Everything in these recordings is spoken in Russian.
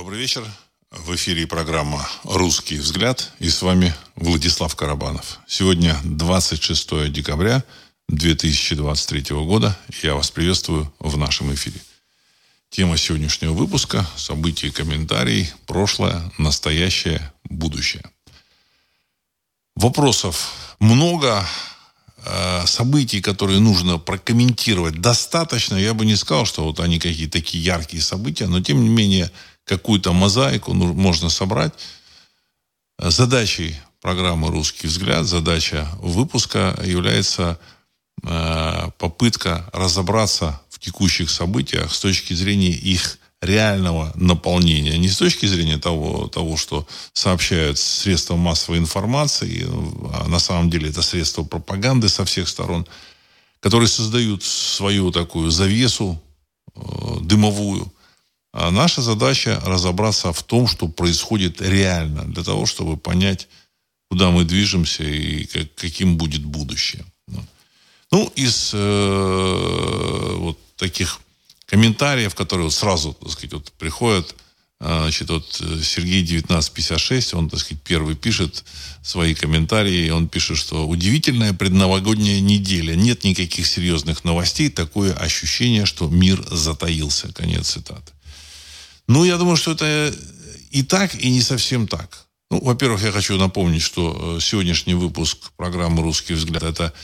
Добрый вечер. В эфире программа «Русский взгляд» и с вами Владислав Карабанов. Сегодня 26 декабря 2023 года. Я вас приветствую в нашем эфире. Тема сегодняшнего выпуска – события и комментарии, прошлое, настоящее, будущее. Вопросов много, э, событий, которые нужно прокомментировать, достаточно. Я бы не сказал, что вот они какие-то такие яркие события, но тем не менее – какую-то мозаику можно собрать. Задачей программы «Русский взгляд», задача выпуска является э, попытка разобраться в текущих событиях с точки зрения их реального наполнения. Не с точки зрения того, того что сообщают средства массовой информации, а на самом деле это средства пропаганды со всех сторон, которые создают свою такую завесу э, дымовую – а наша задача разобраться в том, что происходит реально, для того, чтобы понять, куда мы движемся и как, каким будет будущее. Ну, из э, вот таких комментариев, которые вот сразу, так сказать, вот приходят, а, значит, вот Сергей 1956, он, так сказать, первый пишет свои комментарии, он пишет, что удивительная предновогодняя неделя, нет никаких серьезных новостей, такое ощущение, что мир затаился. Конец цитаты. Ну, я думаю, что это и так, и не совсем так. Ну, во-первых, я хочу напомнить, что э, сегодняшний выпуск программы «Русский взгляд» – это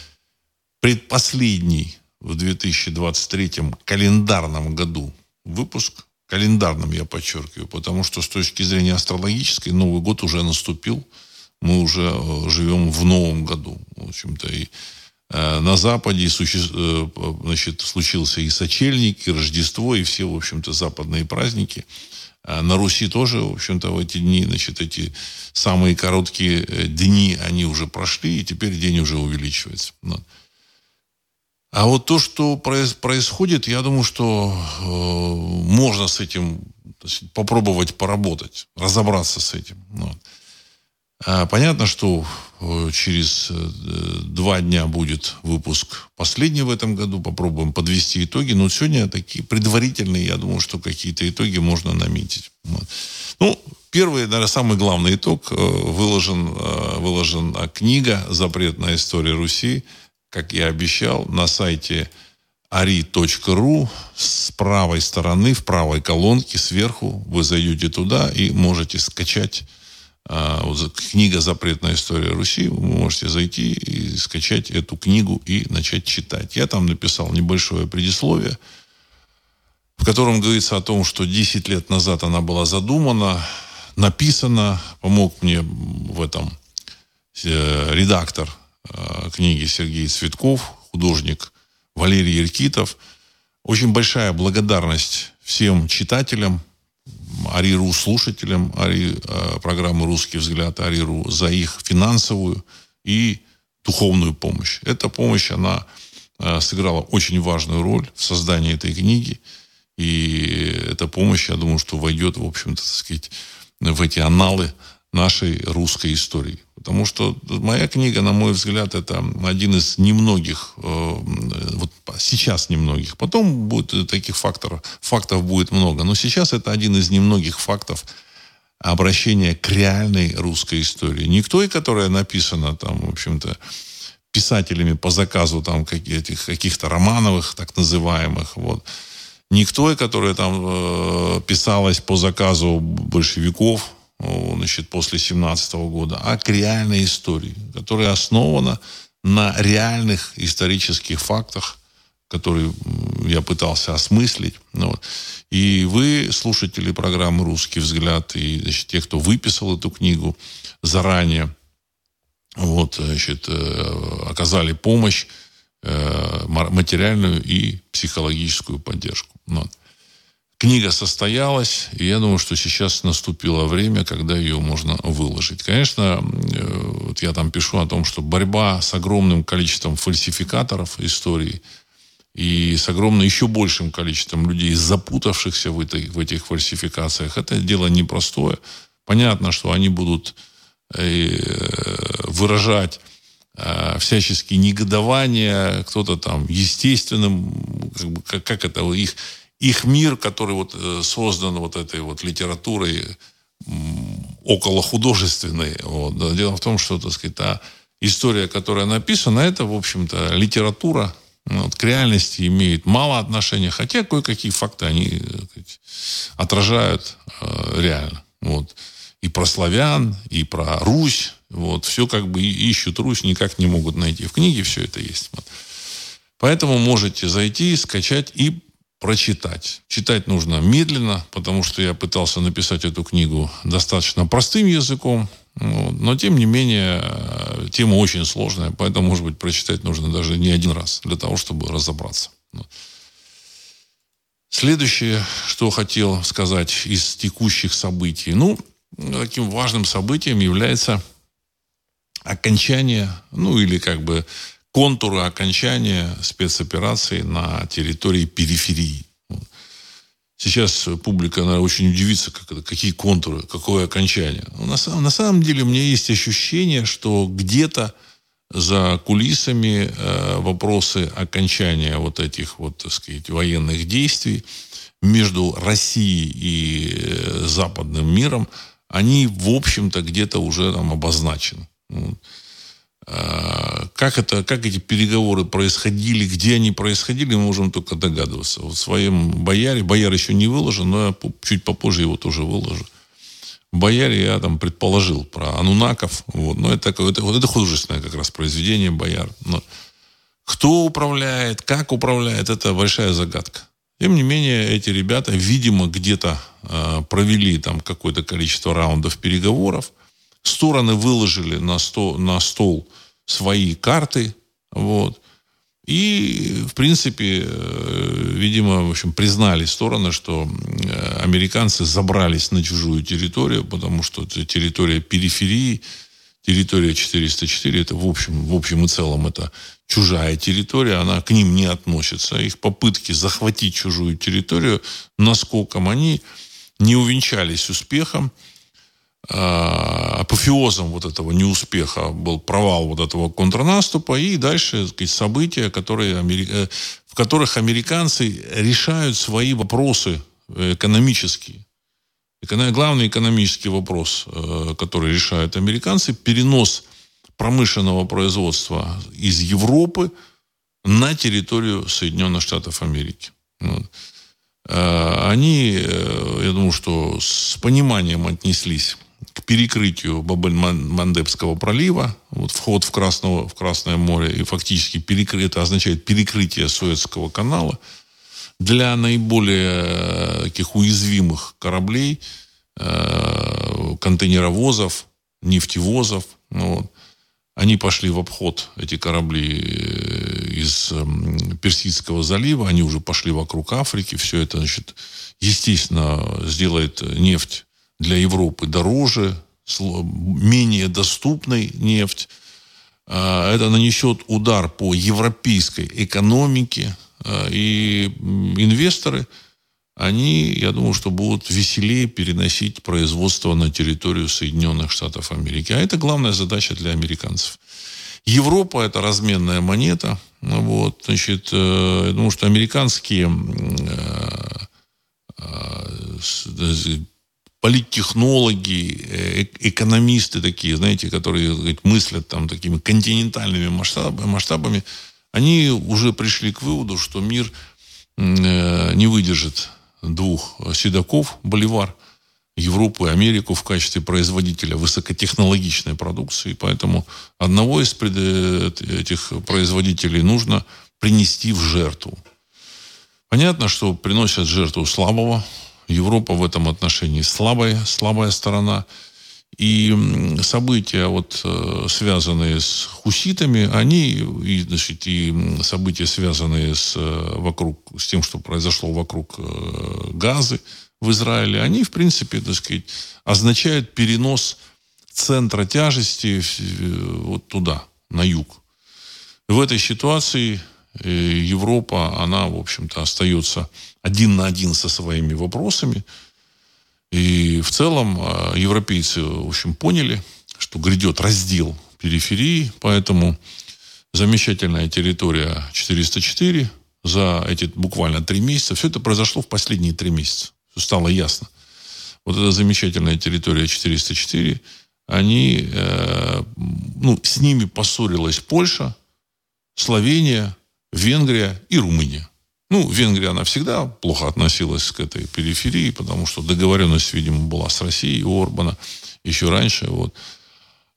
предпоследний в 2023 календарном году выпуск. Календарным, я подчеркиваю, потому что с точки зрения астрологической Новый год уже наступил. Мы уже э, живем в новом году. В общем-то, и Э, на Западе. Э, значит, случился и сочельник, и Рождество, и все, в общем-то, западные праздники. А на Руси тоже, в общем-то, в эти дни, значит, эти самые короткие э, дни, они уже прошли, и теперь день уже увеличивается. А вот то, что происходит, я думаю, что э, можно с этим сказать, попробовать поработать, разобраться с этим. Вот. А, понятно, что э, через э, два дня будет выпуск последний в этом году. Попробуем подвести итоги. Но сегодня такие предварительные, я думаю, что какие-то итоги можно наметить. Ну, первый, наверное, самый главный итог. Э, выложен, выложен книга «Запретная история Руси», как я обещал, на сайте ari.ru с правой стороны, в правой колонке сверху вы зайдете туда и можете скачать книга «Запретная история Руси». Вы можете зайти и скачать эту книгу и начать читать. Я там написал небольшое предисловие, в котором говорится о том, что 10 лет назад она была задумана, написана. Помог мне в этом э, редактор э, книги Сергей Цветков, художник Валерий Еркитов. Очень большая благодарность всем читателям, Ариру слушателям Ари, э, программы «Русский взгляд», Ариру за их финансовую и духовную помощь. Эта помощь, она э, сыграла очень важную роль в создании этой книги. И эта помощь, я думаю, что войдет, в общем-то, так сказать, в эти аналы нашей русской истории. Потому что моя книга, на мой взгляд, это один из немногих, э, вот сейчас немногих. Потом будет таких факторов, фактов будет много. Но сейчас это один из немногих фактов обращения к реальной русской истории. Не к той, которая написана там, в общем-то, писателями по заказу там каких-то, каких-то романовых, так называемых, вот. Не к той, которая там э, писалась по заказу большевиков, значит, после 17 года, а к реальной истории, которая основана на реальных исторических фактах, которые я пытался осмыслить. Ну, вот. И вы, слушатели программы «Русский взгляд», и значит, те, кто выписал эту книгу заранее, вот, значит, э, оказали помощь, э, материальную и психологическую поддержку. Ну вот. Книга состоялась, и я думаю, что сейчас наступило время, когда ее можно выложить. Конечно, э, вот я там пишу о том, что борьба с огромным количеством фальсификаторов истории и с огромным еще большим количеством людей, запутавшихся в, этой, в этих фальсификациях, это дело непростое. Понятно, что они будут э, выражать э, всяческие негодования, кто-то там естественным, как, бы, как, это их их мир, который вот э, создан вот этой вот литературой около художественной. Вот. Дело в том, что, так сказать, та история, которая написана, это, в общем-то, литература, ну, вот, к реальности имеет мало отношения, хотя кое-какие факты они сказать, отражают э, реально. Вот. И про славян, и про Русь. Вот. Все как бы ищут Русь, никак не могут найти. В книге все это есть. Вот. Поэтому можете зайти, скачать и прочитать. Читать нужно медленно, потому что я пытался написать эту книгу достаточно простым языком, вот, но тем не менее э, тема очень сложная, поэтому, может быть, прочитать нужно даже не один раз для того, чтобы разобраться. Следующее, что хотел сказать из текущих событий. Ну, таким важным событием является окончание, ну или как бы контуры окончания спецоперации на территории периферии. Сейчас публика наверное, очень удивится, как какие контуры, какое окончание. Но на, самом, на самом деле у меня есть ощущение, что где-то за кулисами э, вопросы окончания вот этих вот, так сказать, военных действий между Россией и э, западным миром, они, в общем-то, где-то уже там обозначены. А, как, это, как эти переговоры происходили, где они происходили, мы можем только догадываться. В своем «Бояре», «Бояр» еще не выложен, но я чуть попозже его тоже выложу. «Бояре» я там предположил про анунаков. Вот. Но это, это, вот это художественное как раз произведение «Бояр». Но кто управляет, как управляет, это большая загадка. Тем не менее, эти ребята, видимо, где-то э, провели там какое-то количество раундов переговоров – Стороны выложили на, сто, на стол свои карты. Вот. И, в принципе, э, видимо, в общем, признали стороны, что э, американцы забрались на чужую территорию, потому что это территория периферии, территория 404, это в общем, в общем и целом это чужая территория, она к ним не относится. Их попытки захватить чужую территорию наскоком, они не увенчались успехом. А, апофеозом вот этого неуспеха был провал вот этого контрнаступа и дальше сказать, события, которые, э, в которых американцы решают свои вопросы экономические. Главный экономический вопрос, э, который решают американцы, перенос промышленного производства из Европы на территорию Соединенных Штатов Америки. Э, они, я думаю, что с пониманием отнеслись к перекрытию Бабель-Мандебского пролива, вот вход в, Красного, в Красное море, и фактически перекры, это означает перекрытие Суэцкого канала для наиболее э, таких уязвимых кораблей, э, контейнеровозов, нефтевозов. Ну, вот. Они пошли в обход, эти корабли э, из Персидского залива, они уже пошли вокруг Африки. Все это, значит, естественно, сделает нефть для Европы дороже, менее доступной нефть. А, это нанесет удар по европейской экономике. А, и инвесторы, они, я думаю, что будут веселее переносить производство на территорию Соединенных Штатов Америки. А это главная задача для американцев. Европа – это разменная монета. Вот, значит, э, я думаю, что американские э, э, политтехнологи, э, экономисты такие, знаете, которые сказать, мыслят там такими континентальными масштабами, они уже пришли к выводу, что мир э, не выдержит двух седаков, Боливар, Европу и Америку в качестве производителя высокотехнологичной продукции. Поэтому одного из э, этих производителей нужно принести в жертву. Понятно, что приносят жертву слабого, Европа в этом отношении слабая, слабая сторона. И события, вот, э, связанные с хуситами, они, и, значит, и события, связанные с, э, вокруг, с тем, что произошло вокруг э, Газы в Израиле, они, в принципе, так сказать, означают перенос центра тяжести вот туда, на юг. В этой ситуации Европа, она, в общем-то, остается один на один со своими вопросами. И в целом а, европейцы, в общем, поняли, что грядет раздел периферии, поэтому замечательная территория 404, за эти буквально три месяца. Все это произошло в последние три месяца. Стало ясно. Вот эта замечательная территория 404, они, э, ну, с ними поссорилась Польша, Словения, Венгрия и Румыния. Ну, Венгрия, она всегда плохо относилась к этой периферии, потому что договоренность, видимо, была с Россией у Орбана еще раньше. Вот.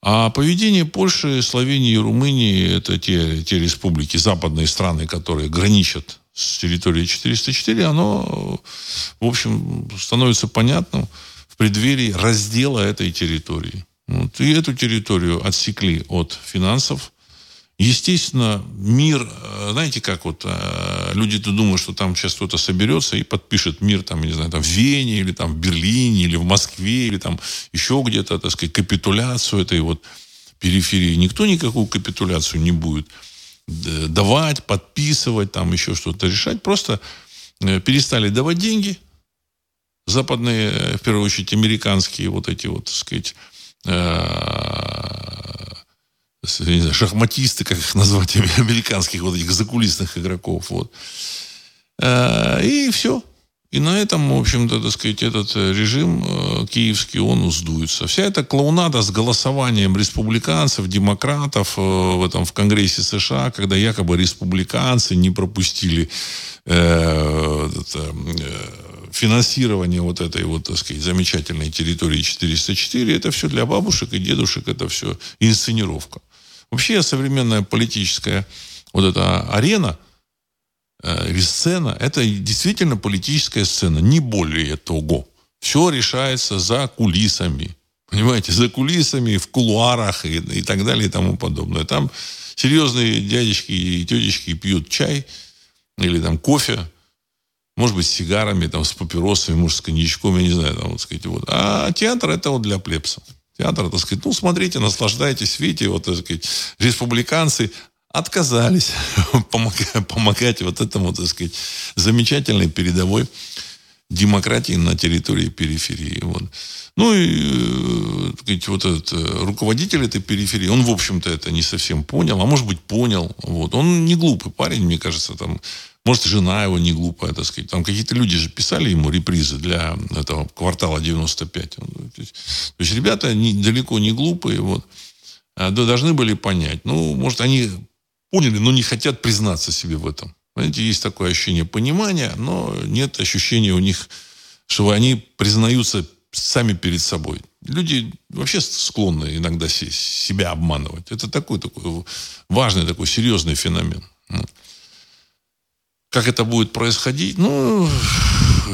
А поведение Польши, Словении и Румынии – это те, те республики, западные страны, которые граничат с территорией 404, оно, в общем, становится понятным в преддверии раздела этой территории. Вот. И эту территорию отсекли от финансов, Естественно, мир, э, знаете, как вот э, люди-то думают, что там сейчас кто-то соберется и подпишет мир, там, не знаю, там в Вене, или там в Берлине, или в Москве, или там еще где-то, так сказать, капитуляцию этой вот периферии. Никто никакую капитуляцию не будет давать, подписывать, там еще что-то решать. Просто э, перестали давать деньги. Западные, в первую очередь, американские вот эти вот, так сказать, знаю, шахматисты, как их назвать, американских вот этих закулисных игроков. Вот. А, и все. И на этом, в общем-то, так сказать, этот э, режим э, киевский, он уздуется. Вся эта клоунада с голосованием республиканцев, демократов э, в этом в Конгрессе США, когда якобы республиканцы не пропустили э, это, э, финансирование вот этой вот, так сказать, замечательной территории 404, это все для бабушек и дедушек, это все инсценировка. Вообще современная политическая вот эта арена э, сцена, это действительно политическая сцена, не более того. Все решается за кулисами. Понимаете, за кулисами, в кулуарах и, и так далее и тому подобное. Там серьезные дядечки и тетечки пьют чай или там кофе, может быть, с сигарами, там, с папиросами, может, с коньячком, я не знаю, там, вот, сказать, вот. А театр это вот для плебса театра, так сказать, ну, смотрите, наслаждайтесь, видите, вот, так сказать, республиканцы отказались помогать, помогать вот этому, так сказать, замечательной передовой демократии на территории периферии. Вот. Ну и э, сказать, вот этот э, руководитель этой периферии, он, в общем-то, это не совсем понял, а может быть, понял. Вот. Он не глупый парень, мне кажется, там, может, жена его не глупая, так сказать. Там какие-то люди же писали ему репризы для этого квартала 95. То есть, ребята не, далеко не глупые, вот. А, должны были понять. Ну, может, они поняли, но не хотят признаться себе в этом. Понимаете, есть такое ощущение понимания, но нет ощущения у них, что они признаются сами перед собой. Люди вообще склонны иногда себя обманывать. Это такой, такой важный, такой серьезный феномен. Как это будет происходить? Ну,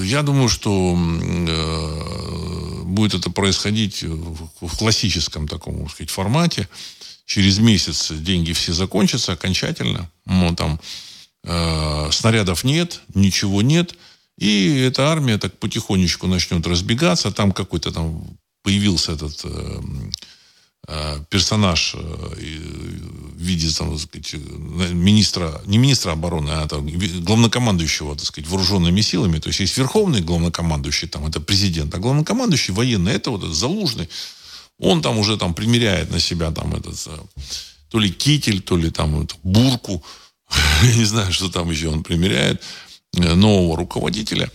я думаю, что э, будет это происходить в, в классическом таком, так сказать, формате. Через месяц деньги все закончатся окончательно. Ну, там э, снарядов нет, ничего нет. И эта армия так потихонечку начнет разбегаться. Там какой-то там появился этот э, персонаж э, в виде там, сказать, министра, не министра обороны, а там, главнокомандующего, так сказать, вооруженными силами. То есть есть верховный главнокомандующий, там, это президент, а главнокомандующий военный, это вот этот Залужный. Он там уже там примеряет на себя там этот э, то ли китель, то ли там бурку. Не знаю, что там еще он примеряет. Э, нового руководителя.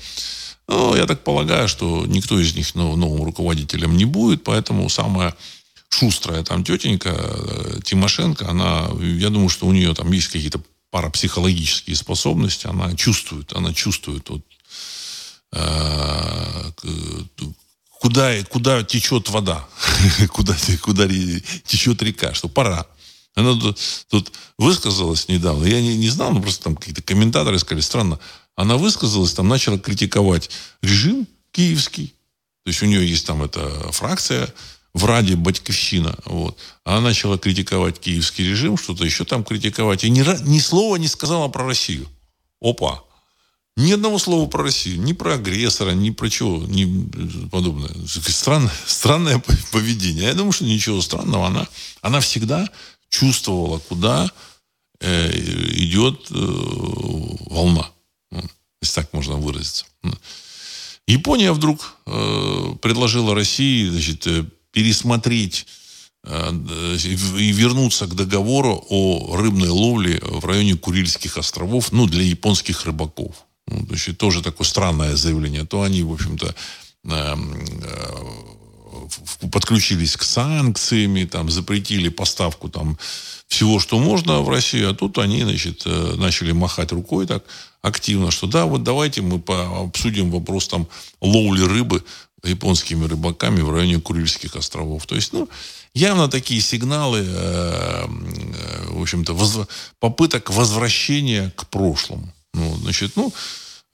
Ну, я так полагаю, что никто из них новым руководителем не будет, поэтому самая шустрая там тетенька э, Тимошенко, она, я думаю, что у нее там есть какие-то парапсихологические способности, она чувствует, она чувствует вот, э, куда, куда течет вода, куда, куда течет река, что пора. Она тут, тут высказалась недавно, я не, не знал, но просто там какие-то комментаторы сказали, странно, она высказалась, там начала критиковать режим киевский. То есть у нее есть там эта фракция в Раде Батьковщина. Вот. Она начала критиковать киевский режим, что-то еще там критиковать. И ни, ни слова не сказала про Россию. Опа. Ни одного слова про Россию. Ни про агрессора, ни про чего, ни подобное. Странное, странное поведение. Я думаю, что ничего странного. Она, она всегда чувствовала, куда э, идет э, волна если так можно выразиться. Япония вдруг э, предложила России значит, э, пересмотреть и вернуться к договору о рыбной ловле в районе Курильских островов, ну, для японских рыбаков. Ну, то есть, тоже такое странное заявление. То они, в общем-то, эм, э, подключились к санкциями, там, запретили поставку там, всего, что можно в Россию, а тут они, значит, э, начали махать рукой так активно, что да, вот давайте мы обсудим вопрос там ловли рыбы японскими рыбаками в районе Курильских островов. То есть, ну, явно такие сигналы, э, в общем-то, воз, попыток возвращения к прошлому. Ну, значит, ну,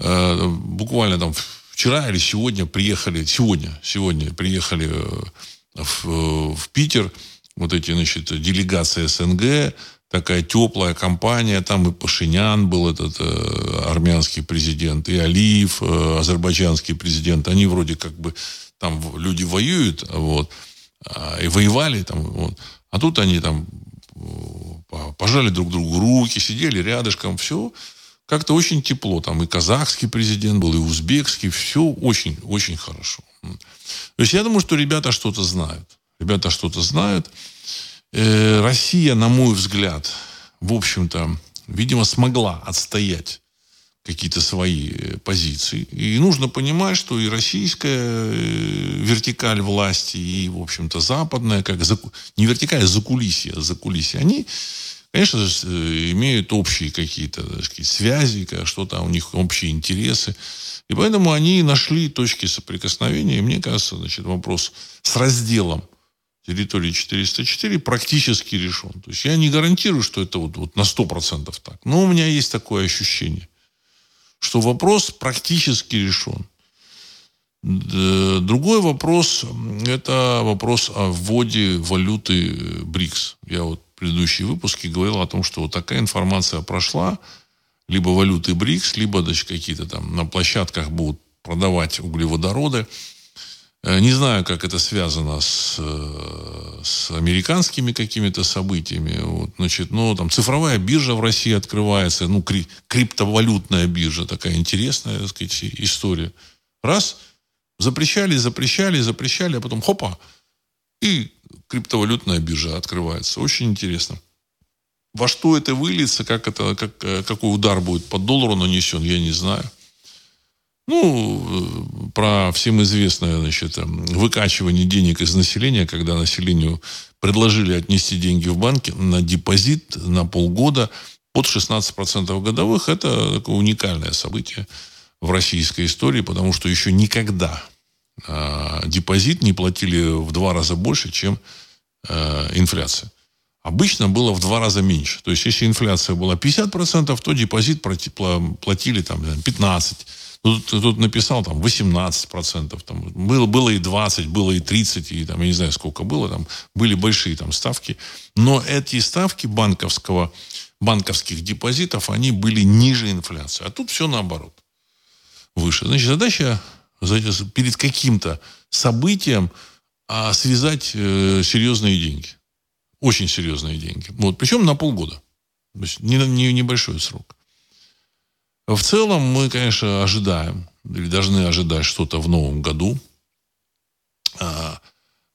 э, буквально там вчера или сегодня приехали, сегодня, сегодня приехали э, в, в Питер вот эти, значит, делегации СНГ, такая теплая компания, там и Пашинян был этот э, армянский президент, и Алиев, э, азербайджанский президент, они вроде как бы там люди воюют, вот, а, и воевали там, вот, а тут они там пожали друг другу руки, сидели рядышком, все как-то очень тепло. Там и казахский президент был, и узбекский, все очень, очень хорошо. То есть я думаю, что ребята что-то знают. Ребята что-то знают. Э, Россия, на мой взгляд, в общем-то, видимо, смогла отстоять какие-то свои э, позиции. И нужно понимать, что и российская э, вертикаль власти, и, в общем-то, западная, как за, не вертикаль, а закулисье, закулисье, они, конечно, имеют общие какие-то сказать, связи, что-то у них общие интересы. И поэтому они нашли точки соприкосновения. И мне кажется, значит, вопрос с разделом территории 404 практически решен. То есть я не гарантирую, что это вот, вот на 100% так. Но у меня есть такое ощущение, что вопрос практически решен. Другой вопрос – это вопрос о вводе валюты БРИКС. Я вот в предыдущие выпуски говорил о том, что вот такая информация прошла, либо валюты БРИКС, либо значит, какие-то там на площадках будут продавать углеводороды – Э, не знаю, как это связано с, э, с американскими какими-то событиями. Вот, значит, но там цифровая биржа в России открывается, ну, кри, криптовалютная биржа, такая интересная, так сказать, история. Раз, запрещали, запрещали, запрещали, а потом хопа, и криптовалютная биржа открывается. Очень интересно. Во что это выльется, как это, как, э, какой удар будет по доллару нанесен, я не знаю. Ну, про всем известное, значит, выкачивание денег из населения, когда населению предложили отнести деньги в банки на депозит на полгода под 16% годовых. Это такое уникальное событие в российской истории, потому что еще никогда э, депозит не платили в два раза больше, чем э, инфляция. Обычно было в два раза меньше. То есть, если инфляция была 50%, то депозит платили там, 15%. Тут, тут написал там 18%, там, было, было и 20, было и 30, и там, я не знаю, сколько было, там были большие там ставки. Но эти ставки банковского, банковских депозитов, они были ниже инфляции. А тут все наоборот. Выше. Значит, задача перед каким-то событием а связать э, серьезные деньги. Очень серьезные деньги. Вот, причем на полгода. То есть не, не, небольшой срок. В целом мы, конечно, ожидаем или должны ожидать что-то в новом году. А,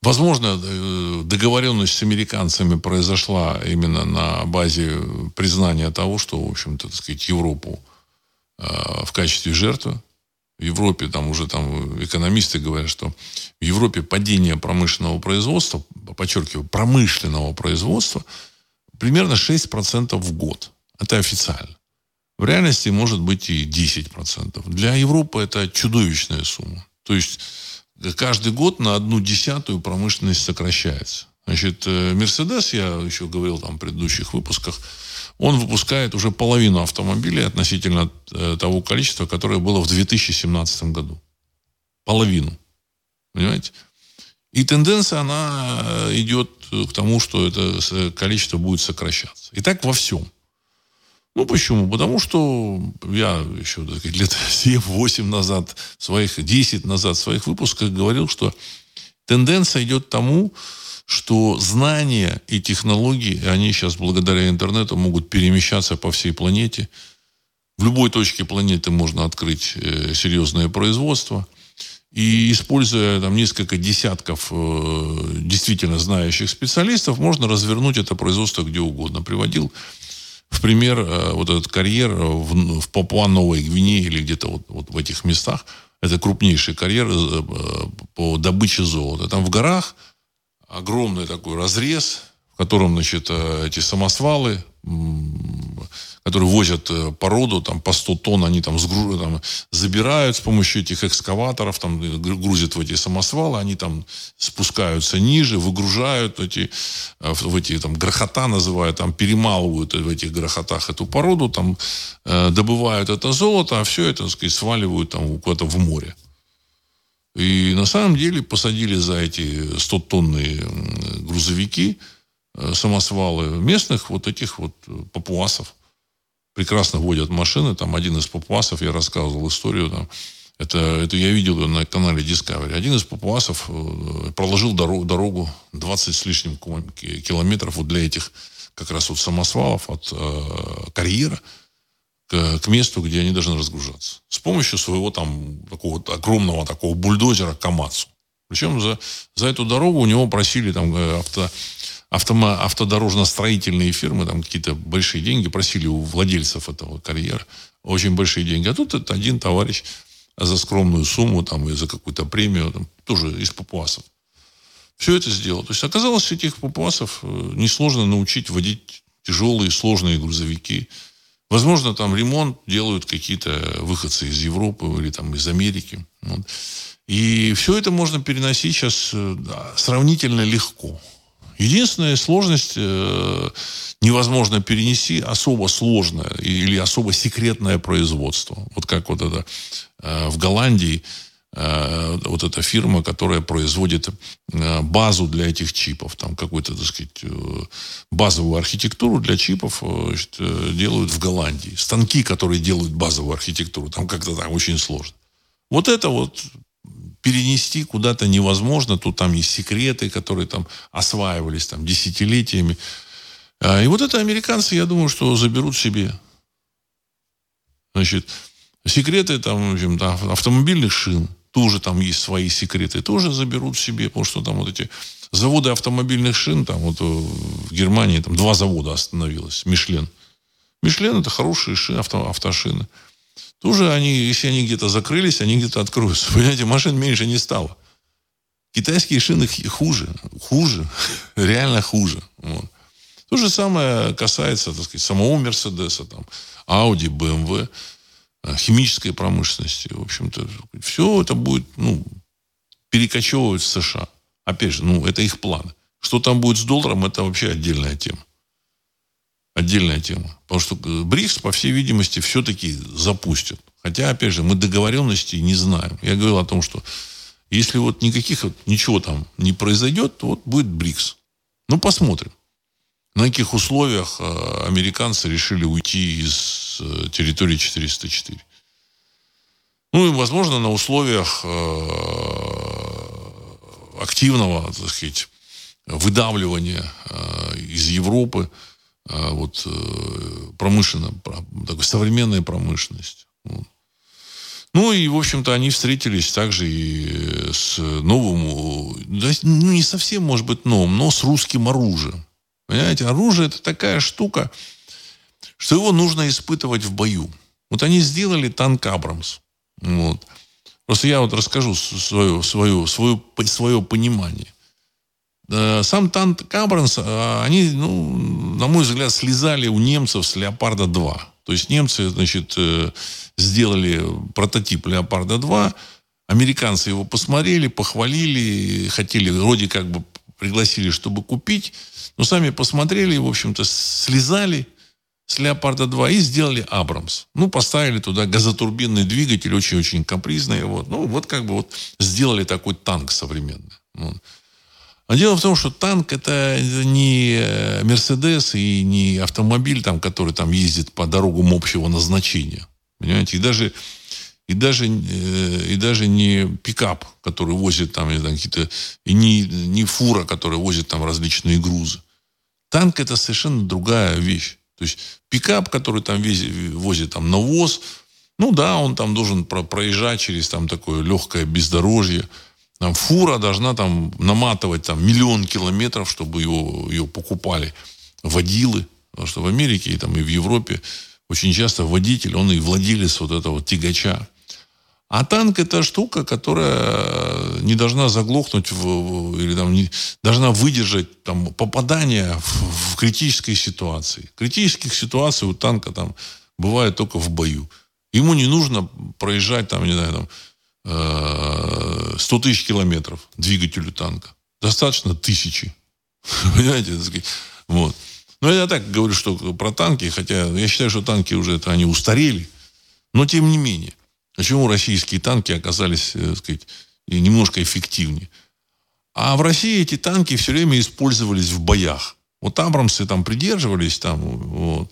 возможно, э, договоренность с американцами произошла именно на базе признания того, что, в общем-то, так сказать, Европу а, в качестве жертвы. В Европе там уже там экономисты говорят, что в Европе падение промышленного производства, подчеркиваю, промышленного производства примерно 6% в год. Это официально. В реальности может быть и 10%. Для Европы это чудовищная сумма. То есть каждый год на одну десятую промышленность сокращается. Значит, э, Мерседес, я еще говорил там в предыдущих выпусках, он выпускает уже половину автомобилей относительно э, того количества, которое было в 2017 году. Половину. Понимаете? И тенденция, она э, идет к тому, что это количество будет сокращаться. И так во всем. Ну, почему? Потому что я еще так сказать, лет 7-8 назад, своих 10 назад в своих выпусках говорил, что тенденция идет к тому, что знания и технологии, они сейчас благодаря интернету могут перемещаться по всей планете. В любой точке планеты можно открыть э, серьезное производство. И используя там несколько десятков э, действительно знающих специалистов, можно развернуть это производство где угодно. Приводил в пример э, вот этот карьер в, в Папуа-Новой Гвинее или где-то вот, вот в этих местах. Это крупнейший карьер э, по добыче золота. Там в горах огромный такой разрез, в котором, значит, э, эти самосвалы которые возят э, породу, там, по 100 тонн, они там, сгру, там забирают с помощью этих экскаваторов, там, э, грузят в эти самосвалы, они там спускаются ниже, выгружают эти, э, в эти, там, грохота называют, там, перемалывают в этих грохотах эту породу, там, добывают это золото, а все это, так сказать, сваливают там куда-то в море. И на самом деле посадили за эти 100-тонные грузовики, самосвалы местных вот этих вот папуасов прекрасно водят машины. Там один из папуасов, я рассказывал историю, там, это, это я видел на канале Discovery. Один из папуасов э, проложил дорогу, дорогу 20 с лишним километров вот для этих как раз вот самосвалов от э, карьера к, к месту, где они должны разгружаться. С помощью своего там такого огромного такого бульдозера Камацу. Причем за, за эту дорогу у него просили там э, авто, автомо, автодорожно-строительные фирмы, там какие-то большие деньги просили у владельцев этого карьера. Очень большие деньги. А тут это один товарищ за скромную сумму там, и за какую-то премию, там, тоже из папуасов. Все это сделал. То есть оказалось, этих папуасов э, несложно научить водить тяжелые, сложные грузовики. Возможно, там ремонт делают какие-то выходцы из Европы или там из Америки. Вот. И все это можно переносить сейчас э, да, сравнительно легко. Единственная сложность э, невозможно перенести особо сложное или особо секретное производство. Вот как вот это э, в Голландии э, вот эта фирма, которая производит э, базу для этих чипов, там какую-то, так сказать, э, базовую архитектуру для чипов значит, делают в Голландии. Станки, которые делают базовую архитектуру, там как-то там очень сложно. Вот это вот перенести куда-то невозможно. Тут там есть секреты, которые там осваивались там десятилетиями. А, и вот это американцы, я думаю, что заберут себе. Значит, секреты там, в общем, да, автомобильных шин, тоже там есть свои секреты, тоже заберут себе, потому что там вот эти заводы автомобильных шин, там вот э, в Германии там два завода остановилось, Мишлен. Мишлен это хорошие шины, авто, автошины. Тоже они, если они где-то закрылись, они где-то откроются. Понимаете, машин меньше не стало. Китайские шины хуже. Хуже. Реально хуже. Вот. То же самое касается, так сказать, самого Мерседеса, там, Audi, BMW, э, химической промышленности. В общем-то, все это будет, ну, перекочевывать в США. Опять же, ну, это их планы. Что там будет с долларом, это вообще отдельная тема отдельная тема. Потому что э, БРИКС, по всей видимости, все-таки запустят. Хотя, опять же, мы договоренностей не знаем. Я говорил о том, что если вот никаких, ничего там не произойдет, то вот будет БРИКС. Ну, посмотрим. На каких условиях э, американцы решили уйти из э, территории 404. Ну, и, возможно, на условиях активного, так сказать, выдавливания из Европы вот, э, промышленная, такой, современная промышленность. Ну и, в общем-то, они встретились также и с новым, ну не совсем, может быть, новым, но с русским оружием. Понимаете, оружие это такая штука, что его нужно испытывать в бою. Вот они сделали танк Абрамс. Вот. Просто я вот расскажу свое, свое, свое, свое понимание. Э, сам танк Абрамс, э, они, ну, на мой взгляд, слезали у немцев с Леопарда-2. То есть немцы, значит, э, сделали прототип Леопарда-2, американцы его посмотрели, похвалили, хотели, вроде как бы пригласили, чтобы купить, но сами посмотрели, в общем-то, слезали с Леопарда-2 и сделали Абрамс. Ну, поставили туда газотурбинный двигатель, очень-очень капризный. Вот. Ну, вот как бы вот сделали такой танк современный. Но дело в том, что танк это не э, Мерседес и не автомобиль, там, который там ездит по дорогам общего назначения. Понимаете? И даже, и даже, э, и даже не пикап, который возит там, там какие-то, и не, не фура, которая возит там различные грузы. Танк это совершенно другая вещь. То есть пикап, который там везет, возит там навоз, Ну да, он там должен про проезжать через там такое легкое бездорожье. Там фура должна там наматывать там миллион километров, чтобы ее, ее покупали водилы. Потому что в Америке и, там, и в Европе очень часто водитель, он и владелец вот этого тягача. А танк это штука, которая не должна заглохнуть в, или там не, должна выдержать там, попадание в, в критической ситуации. Критических ситуаций у танка там бывает только в бою. Ему не нужно проезжать там, не знаю, там, 100 э, тысяч километров двигателю танка. Достаточно тысячи. Понимаете? Вот. Но я так говорю, что про танки, хотя я считаю, что танки уже это они устарели. Но тем не менее. Почему российские танки оказались, э, сказать, немножко эффективнее? А в России эти танки все время использовались в боях. Вот Абрамсы там придерживались, там, вот.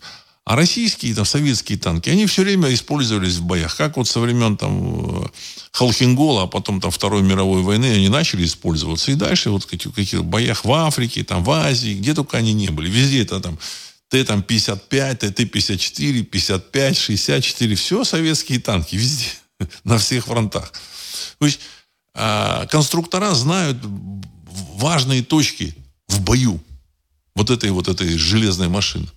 А российские, там, советские танки, они все время использовались в боях. Как вот со времен там, э, Холхенгола, а потом там, Второй мировой войны они начали использоваться. И дальше вот в каких-то боях в Африке, там, в Азии, где только они не были. Везде это там Т-55, Т-54, 55, 64. Все советские танки везде, на всех фронтах. То есть а, конструктора знают важные точки в бою вот этой вот этой железной машины.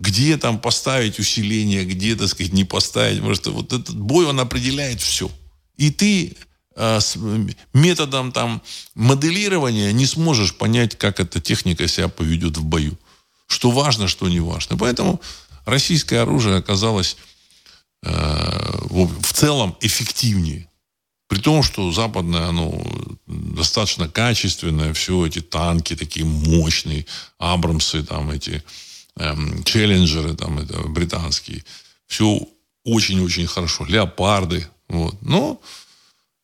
Где там поставить усиление, где, так сказать, не поставить. Потому что вот этот бой, он определяет все. И ты а, с методом там моделирования не сможешь понять, как эта техника себя поведет в бою что важно, что не важно. Поэтому российское оружие оказалось э, в целом эффективнее. При том, что западное, оно достаточно качественное, все эти танки такие мощные, Абрамсы, там эти эм, Челленджеры, там это британские, все очень-очень хорошо, Леопарды, вот. Но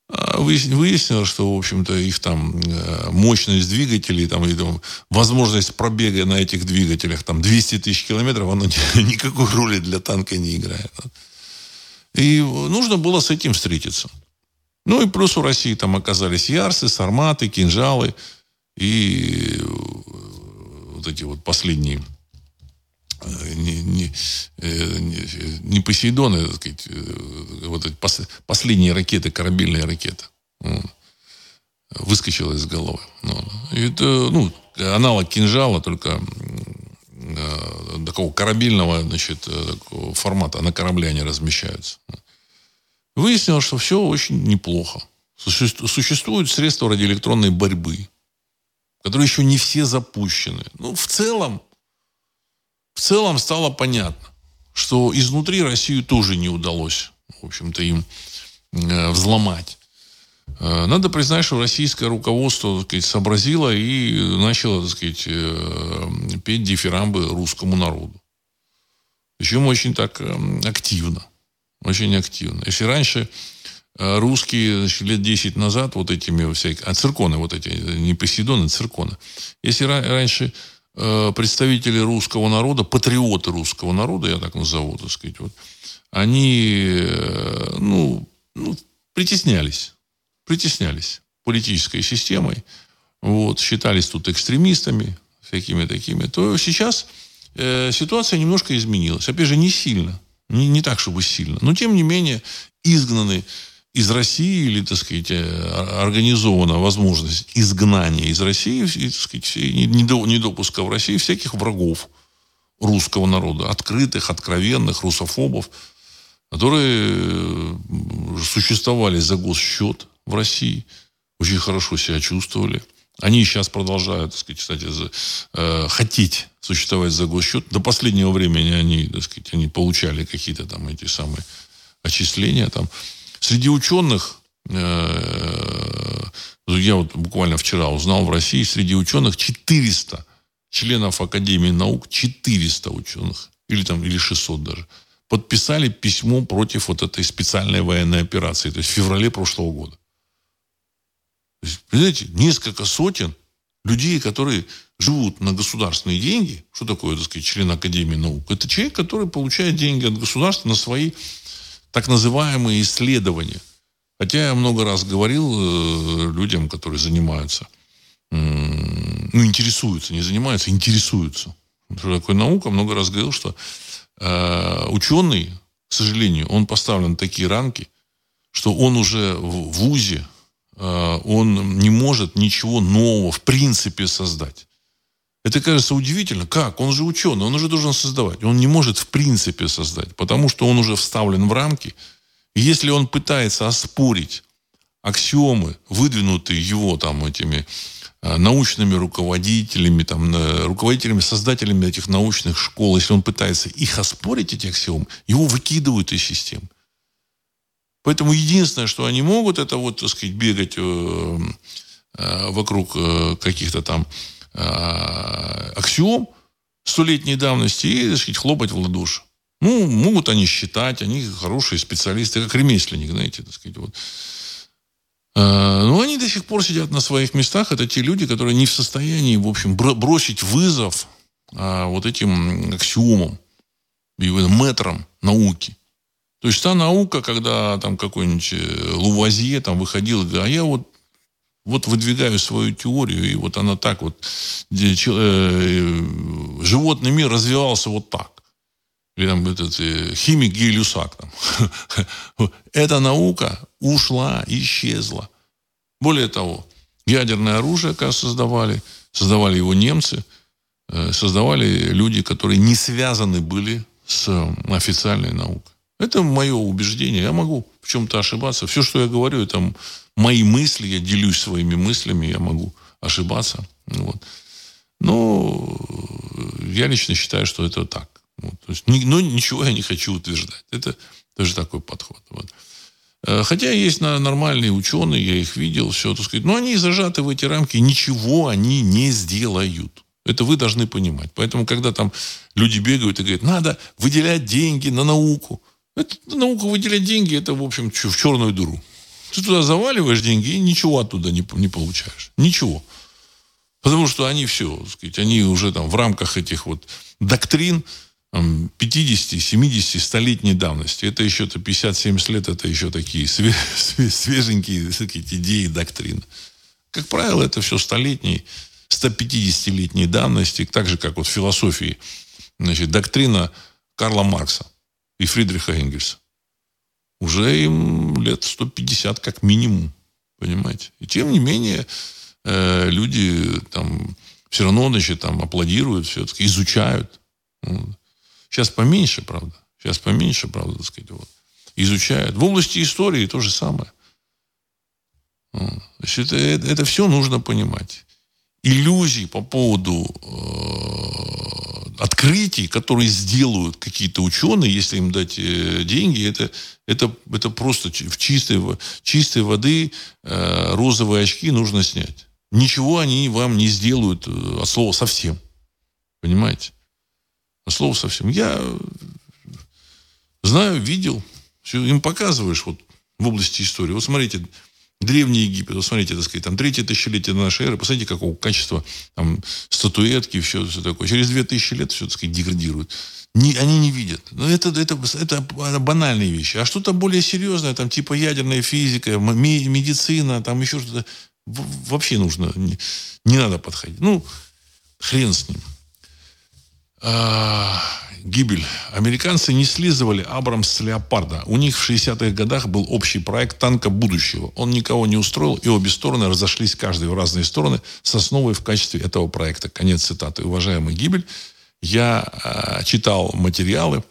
а, выяснилось, что, в общем-то, их там э, мощность двигателей, там, и, там, возможность пробега на этих двигателях, там, 200 тысяч километров, она никакой роли для танка не играет. И нужно было с этим встретиться. Ну и плюс у России там оказались ярсы, сарматы, кинжалы и э, вот эти вот последние Э, не, не, э, не, не Посейдоны, так сказать, э, вот эти пос, последние ракеты, корабельные ракеты. Выскочила из головы. Ну, это, ну, аналог кинжала, только такого корабельного значит, такого формата. На корабле они размещаются. Выяснилось, что все очень неплохо. Существуют средства радиоэлектронной борьбы, которые еще не все запущены. Ну, в целом, в целом стало понятно, что изнутри Россию тоже не удалось, в общем-то, им э, взломать. Э, надо признать, что российское руководство так сказать, сообразило и начало так сказать, э, петь дифирамбы русскому народу. Причем очень так активно. Очень активно. Если раньше русские значит, лет 10 назад вот этими всякими... А цирконы вот эти, не Посейдоны, а цирконы. Если раньше представители русского народа, патриоты русского народа, я так назову, так сказать, вот, они, э, ну, ну, притеснялись, притеснялись политической системой, вот, считались тут экстремистами, всякими такими, то сейчас э, ситуация немножко изменилась. Опять же, не сильно, не, не так, чтобы сильно, но тем не менее изгнаны из России или, так сказать, э, организована возможность изгнания из России, и, так сказать, недопуска в России всяких врагов русского народа, открытых, откровенных, русофобов, которые э, существовали за госсчет в России, очень хорошо себя чувствовали. Они сейчас продолжают, так сказать, кстати, за, э, хотеть существовать за госсчет. До последнего времени они, так сказать, они получали какие-то там эти самые отчисления там. Среди ученых, э, я вот буквально вчера узнал, в России среди ученых 400 членов Академии наук, 400 ученых, или там, или 600 даже, подписали письмо против вот этой специальной военной операции, то есть в феврале прошлого года. То есть, понимаете, несколько сотен людей, которые живут на государственные деньги, что такое, так сказать, член Академии наук? Это человек, который получает деньги от государства на свои так называемые исследования. Хотя я много раз говорил э, людям, которые занимаются, ну, интересуются, не занимаются, интересуются. Что такое наука? Много раз говорил, что э, ученый к сожалению, он поставлен в такие рамки, что он уже в ВУЗе, э, он не может ничего нового в принципе создать. Это кажется удивительно. Как? Он же ученый, он уже должен создавать. Он не может в принципе создать, потому что он уже вставлен в рамки. И если он пытается оспорить аксиомы, выдвинутые его там этими э, научными руководителями, там, э, руководителями, создателями этих научных школ, если он пытается их оспорить, эти аксиомы, его выкидывают из системы. Поэтому единственное, что они могут, это вот, так сказать, бегать э, вокруг каких-то там аксиом столетней давности и, так сказать, хлопать в ладоши. Ну, могут они считать, они хорошие специалисты, как ремесленник, знаете, так сказать, вот. Но они до сих пор сидят на своих местах. Это те люди, которые не в состоянии, в общем, бросить вызов вот этим аксиомам, метрам науки. То есть та наука, когда там какой-нибудь э, Лувазье там выходил а я вот вот выдвигаю свою теорию, и вот она так вот, э, животный мир развивался вот так. Или там этот э, химик Гелюсак. Там. Эта наука ушла, исчезла. Более того, ядерное оружие, кажется, создавали, создавали его немцы, э, создавали люди, которые не связаны были с официальной наукой. Это мое убеждение. Я могу в чем-то ошибаться. Все, что я говорю, это мои мысли. Я делюсь своими мыслями. Я могу ошибаться. Вот. Но я лично считаю, что это так. Вот. То есть, но ничего я не хочу утверждать. Это тоже такой подход. Вот. Э, хотя есть нормальные ученые, я их видел, все, так сказать. Но они зажаты в эти рамки, ничего они не сделают. Это вы должны понимать. Поэтому, когда там люди бегают и говорят, надо выделять деньги на науку. Это наука выделять деньги, это, в общем, в черную дыру. Ты туда заваливаешь деньги и ничего оттуда не, не получаешь. Ничего. Потому что они все, сказать, они уже там в рамках этих вот доктрин 50, 70, столетней давности. Это еще-то 50-70 лет, это еще такие свеженькие сказать, идеи, доктрины. Как правило, это все столетние, 150-летней давности, так же, как вот в философии, значит, доктрина Карла Маркса и Фридриха Энгельса. Уже им лет 150 как минимум. Понимаете? И тем не менее, э, люди там все равно, значит, там аплодируют, все-таки изучают. Сейчас поменьше, правда. Сейчас поменьше, правда, так сказать. Вот. Изучают. В области истории то же самое. Значит, это, это все нужно понимать. Иллюзий по поводу э, открытий, которые сделают какие-то ученые, если им дать э, деньги, это, это, это просто в чистой, чистой воды э, розовые очки нужно снять. Ничего они вам не сделают э, от слова совсем. Понимаете? От слова совсем. Я знаю, видел. Им показываешь вот в области истории. Вот смотрите, Древний Египет, вот смотрите, так сказать, там третье тысячелетие нашей эры, посмотрите, какого качества там статуэтки, все, все такое. Через две тысячи лет все, так сказать, деградирует. Не, они не видят. Но это, это, это банальные вещи. А что-то более серьезное, там, типа ядерная физика, медицина, там еще что-то, вообще нужно, не, не надо подходить. Ну, хрен с ним. А, гибель. Американцы не слизывали Абрамс с Леопарда. У них в 60-х годах был общий проект танка будущего. Он никого не устроил, и обе стороны разошлись каждый в разные стороны с основой в качестве этого проекта. Конец цитаты. Уважаемый Гибель, я э, читал материалы,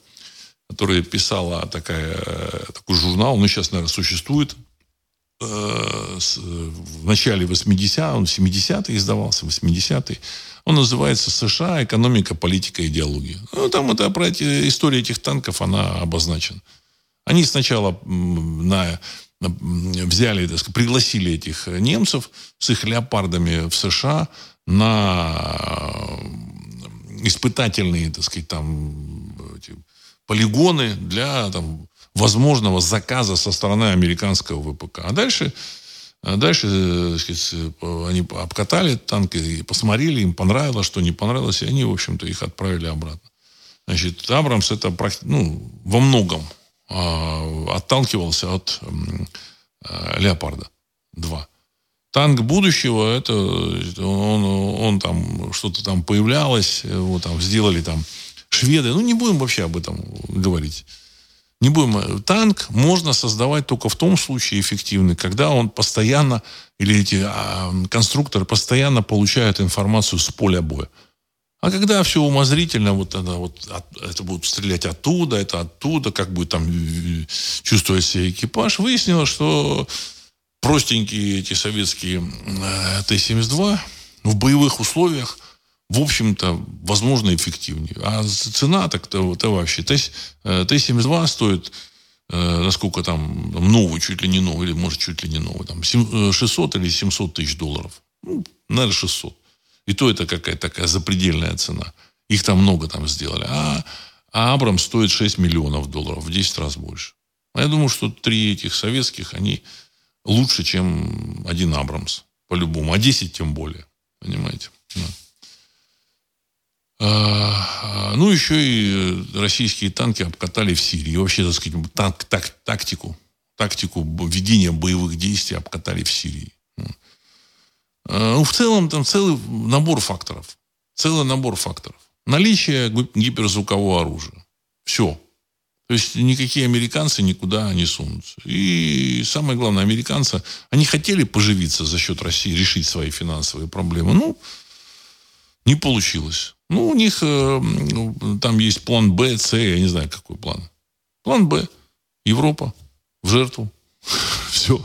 которые писала такая, э, такой журнал, ну, сейчас, наверное, существует, э, с, в начале 80-х, он в 70-е издавался, 80-е, он называется «США. Экономика, политика, идеология». Ну, там это, история этих танков, она обозначена. Они сначала на, на, взяли, так сказать, пригласили этих немцев с их леопардами в США на испытательные, так сказать, там, эти, полигоны для там, возможного заказа со стороны американского ВПК. А дальше а дальше э, сказать, они обкатали танки, посмотрели, им понравилось, что не понравилось, и они, в общем-то, их отправили обратно. Значит, Абрамс это ну, во многом э, отталкивался от э, Леопарда 2. Танк будущего, это он, он там что-то там появлялось, его там сделали там шведы. Ну, не будем вообще об этом говорить. Не будем. Танк можно создавать только в том случае эффективный, когда он постоянно, или эти а, конструкторы постоянно получают информацию с поля боя. А когда все умозрительно, вот это, вот, это будут стрелять оттуда, это оттуда, как будет там чувствовать себя экипаж, выяснилось, что простенькие эти советские э, Т-72 в боевых условиях, в общем-то, возможно, эффективнее. А цена так-то это вообще. Т-72 стоит, э, насколько там, новый, чуть ли не новый, или может чуть ли не новый, там 600 или 700 тысяч долларов. Ну, наверное, 600. И то это какая-то такая запредельная цена. Их там много там сделали. А, а Абрам стоит 6 миллионов долларов, в 10 раз больше. А я думаю, что три этих советских, они лучше, чем один Абрамс. По-любому. А 10 тем более. Понимаете? Да. А, ну, еще и российские танки обкатали в Сирии. Вообще, так сказать, танк, так, тактику, тактику ведения боевых действий обкатали в Сирии. Э, ну, в целом там целый набор факторов. Целый набор факторов. Наличие гиперзвукового оружия. Все. То есть никакие американцы никуда не сунутся. И самое главное, американцы, они хотели поживиться за счет России, решить свои финансовые проблемы. Ну, не получилось. Ну, у них э, там есть план Б, С, я не знаю, какой план. План Б. Европа в жертву. Все.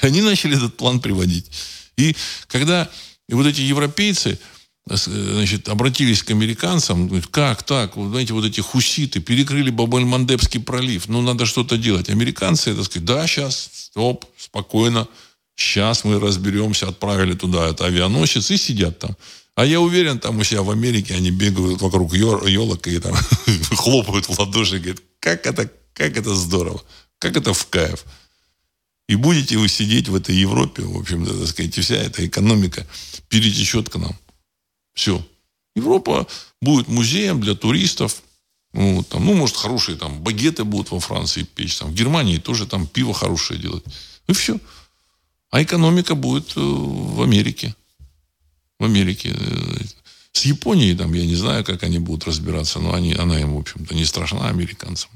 Они начали этот план приводить. И когда вот эти европейцы значит, обратились к американцам, говорят, как так, вот, знаете, вот эти хуситы перекрыли Бабель-Мандебский пролив, ну, надо что-то делать. Американцы, это сказать, да, сейчас, стоп, спокойно, сейчас мы разберемся, отправили туда это авианосец и сидят там. А я уверен, там у себя в Америке они бегают вокруг елок и там хлопают в ладоши и говорят, как это, как это здорово, как это в кайф. И будете вы сидеть в этой Европе, в общем-то, так сказать, вся эта экономика перетечет к нам. Все. Европа будет музеем для туристов. Ну, там, ну, может, хорошие там багеты будут во Франции печь. Там, в Германии тоже там пиво хорошее делать. И все. А экономика будет э, в Америке. В Америке. С Японией, там, я не знаю, как они будут разбираться, но они, она им, в общем-то, не страшна американцам.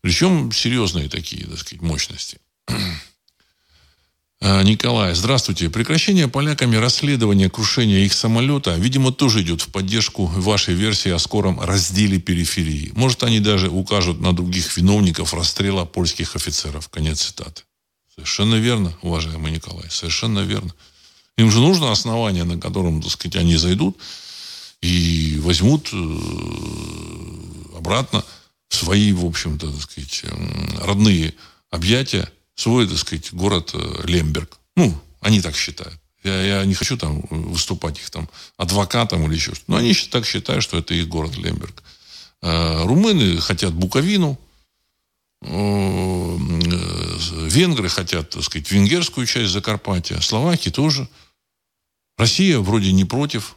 Причем серьезные такие, так сказать, мощности. А, Николай, здравствуйте. Прекращение поляками расследования крушения их самолета, видимо, тоже идет в поддержку вашей версии о скором разделе периферии. Может, они даже укажут на других виновников расстрела польских офицеров. Конец цитаты. Совершенно верно, уважаемый Николай, совершенно верно. Им же нужно основание, на котором, так сказать, они зайдут и возьмут э, обратно свои, в общем-то, так сказать, родные объятия свой, так сказать, город э, Лемберг. Ну, они так считают. Я, я не хочу там выступать их там адвокатом или еще что-то. Но они так считают, что это их город Лемберг. Румыны хотят Буковину. Венгры хотят, так сказать, венгерскую часть Закарпатья. Словаки тоже. Россия вроде не против.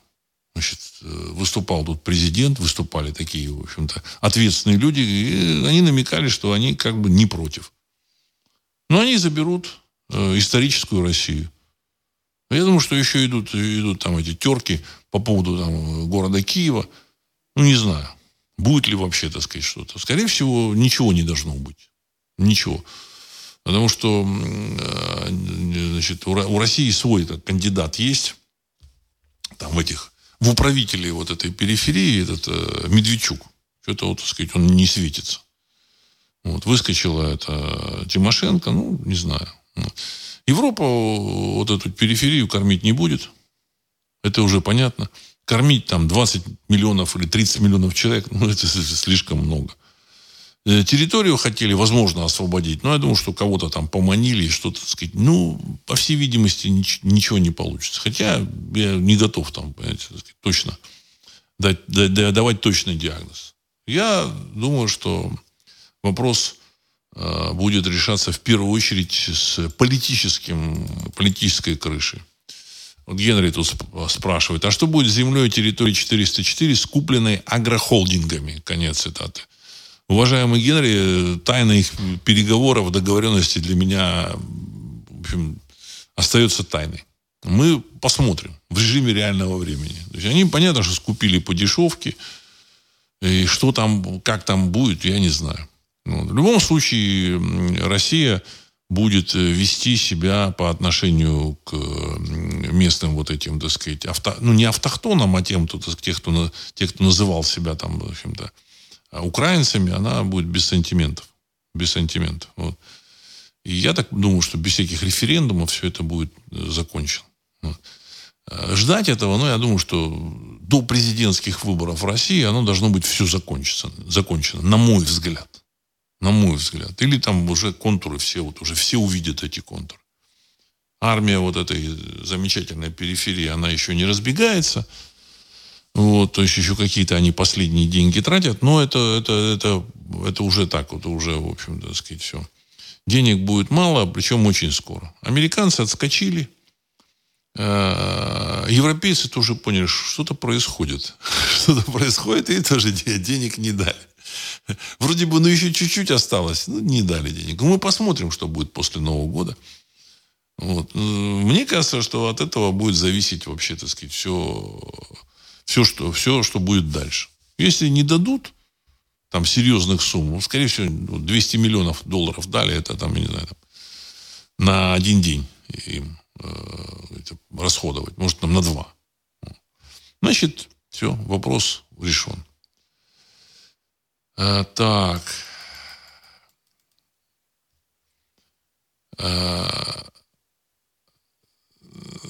Значит, э, выступал тут президент, выступали такие, в общем-то, ответственные люди, и они намекали, что они как бы не против. Но они заберут э, историческую Россию. Я думаю, что еще идут, идут там эти терки по поводу там, города Киева. Ну, не знаю, будет ли вообще, так сказать, что-то. Скорее всего, ничего не должно быть. Ничего. Потому что э, значит, у России свой этот кандидат есть. Там в этих, в управителе вот этой периферии, этот э, Медведчук. Что-то, вот, так сказать, он не светится. Вот, выскочила это Тимошенко, ну, не знаю. Европа вот эту периферию кормить не будет. Это уже понятно. Кормить там 20 миллионов или 30 миллионов человек, ну, это слишком много. Э, территорию хотели, возможно, освободить, но я думаю, что кого-то там поманили и что-то, сказать, ну, по всей видимости, ничего не получится. Хотя я не готов там, понимаете, сказать, точно дать, давать точный диагноз. Я думаю, что вопрос э, будет решаться в первую очередь с политическим, политической крышей. Вот Генри тут спрашивает, а что будет с землей территории 404, скупленной агрохолдингами? Конец цитаты. Уважаемый Генри, тайна их переговоров, договоренности для меня в общем, остается тайной. Мы посмотрим в режиме реального времени. То есть они, понятно, что скупили по дешевке. И что там, как там будет, я не знаю. Ну, в любом случае, Россия будет вести себя по отношению к местным вот этим, так сказать, авто, ну, не автохтонам, а тем, кто, так, тех, кто, тех, кто называл себя там, в общем-то, украинцами, она будет без сантиментов. Без сантиментов. Вот. И я так думаю, что без всяких референдумов все это будет закончено. Вот. Ждать этого, ну, я думаю, что до президентских выборов в России оно должно быть все закончено, закончено, на мой взгляд. На мой взгляд. Или там уже контуры все, вот уже все увидят эти контуры. Армия вот этой замечательной периферии, она еще не разбегается. Вот, то есть еще какие-то они последние деньги тратят, но это, это, это, это уже так, вот уже, в общем, так сказать, все. Денег будет мало, причем очень скоро. Американцы отскочили, Э, европейцы тоже поняли, что что-то происходит. Что-то происходит, и тоже денег не дали. Вроде бы, ну, еще чуть-чуть осталось. Ну, не дали денег. Мы посмотрим, что будет после Нового года. Вот. Мне кажется, что от этого будет зависеть вообще, так сказать, все, все, что, все, что будет дальше. Если не дадут там серьезных сумм, ну, скорее всего, 200 миллионов долларов дали, это там, я не знаю, там, на один день им Э, расходовать. Может, там на два. Значит, все, вопрос решен. А, так. А,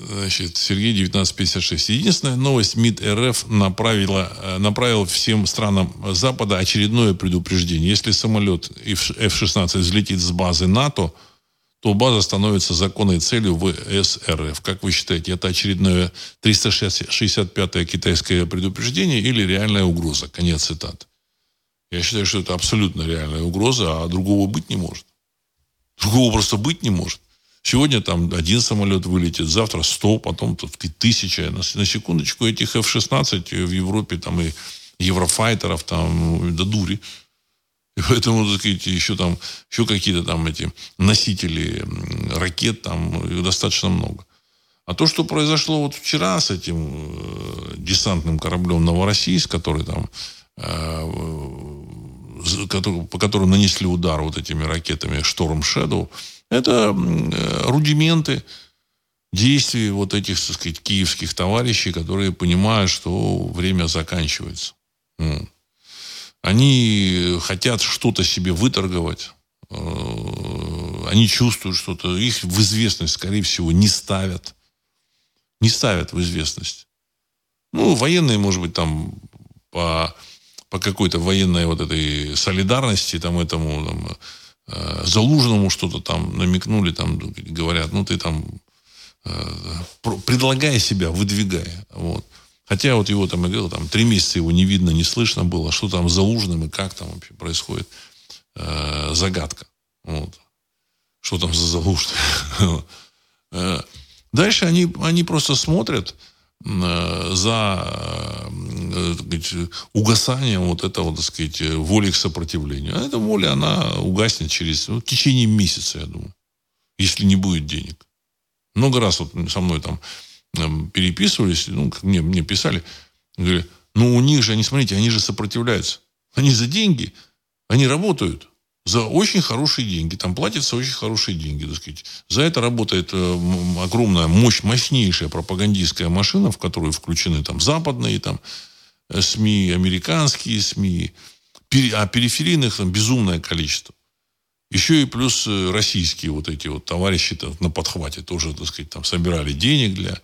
значит, Сергей 1956. Единственная новость МИД РФ направила, направил всем странам Запада очередное предупреждение. Если самолет F-16 взлетит с базы НАТО, то база становится законной целью ВСРФ. Как вы считаете, это очередное 365-е китайское предупреждение или реальная угроза? Конец цитат. Я считаю, что это абсолютно реальная угроза, а другого быть не может. Другого просто быть не может. Сегодня там один самолет вылетит, завтра сто, потом тут тысяча. На, на секундочку этих F-16 в Европе там и еврофайтеров там до дури. И поэтому, так сказать, еще там, еще какие-то там эти носители ракет там достаточно много. А то, что произошло вот вчера с этим э, десантным кораблем «Новороссийск», который там, э, который, по которому нанесли удар вот этими ракетами «Шторм Шэдоу», это э, рудименты действий вот этих, так сказать, киевских товарищей, которые понимают, что время заканчивается. Они хотят что-то себе выторговать. Э, они чувствуют что-то. Их в известность, скорее всего, не ставят. Не ставят в известность. Ну, военные, может быть, там по, по какой-то военной вот этой солидарности, там, этому, там, э, Залужному что-то там намекнули, там, говорят, ну, ты там э, предлагай себя, выдвигай. Вот. Хотя вот его там, я говорил, там три месяца его не видно, не слышно было, что там за ужином и как там вообще происходит. Э, загадка. Вот. Что там за залужный. Э, дальше они, они просто смотрят э, за э, сказать, угасанием вот этого, так сказать, воли к сопротивлению. А эта воля, она угаснет через ну, в течение месяца, я думаю, если не будет денег. Много раз вот со мной там переписывались, ну, мне, мне писали, говорили, ну, у них же, они, смотрите, они же сопротивляются. Они за деньги, они работают за очень хорошие деньги. Там платятся очень хорошие деньги, так сказать. За это работает э, огромная, мощь, мощнейшая пропагандистская машина, в которую включены там западные там, э, СМИ, американские СМИ, а периферийных там безумное количество. Еще и плюс э, российские вот эти вот товарищи на подхвате тоже, так сказать, там собирали денег для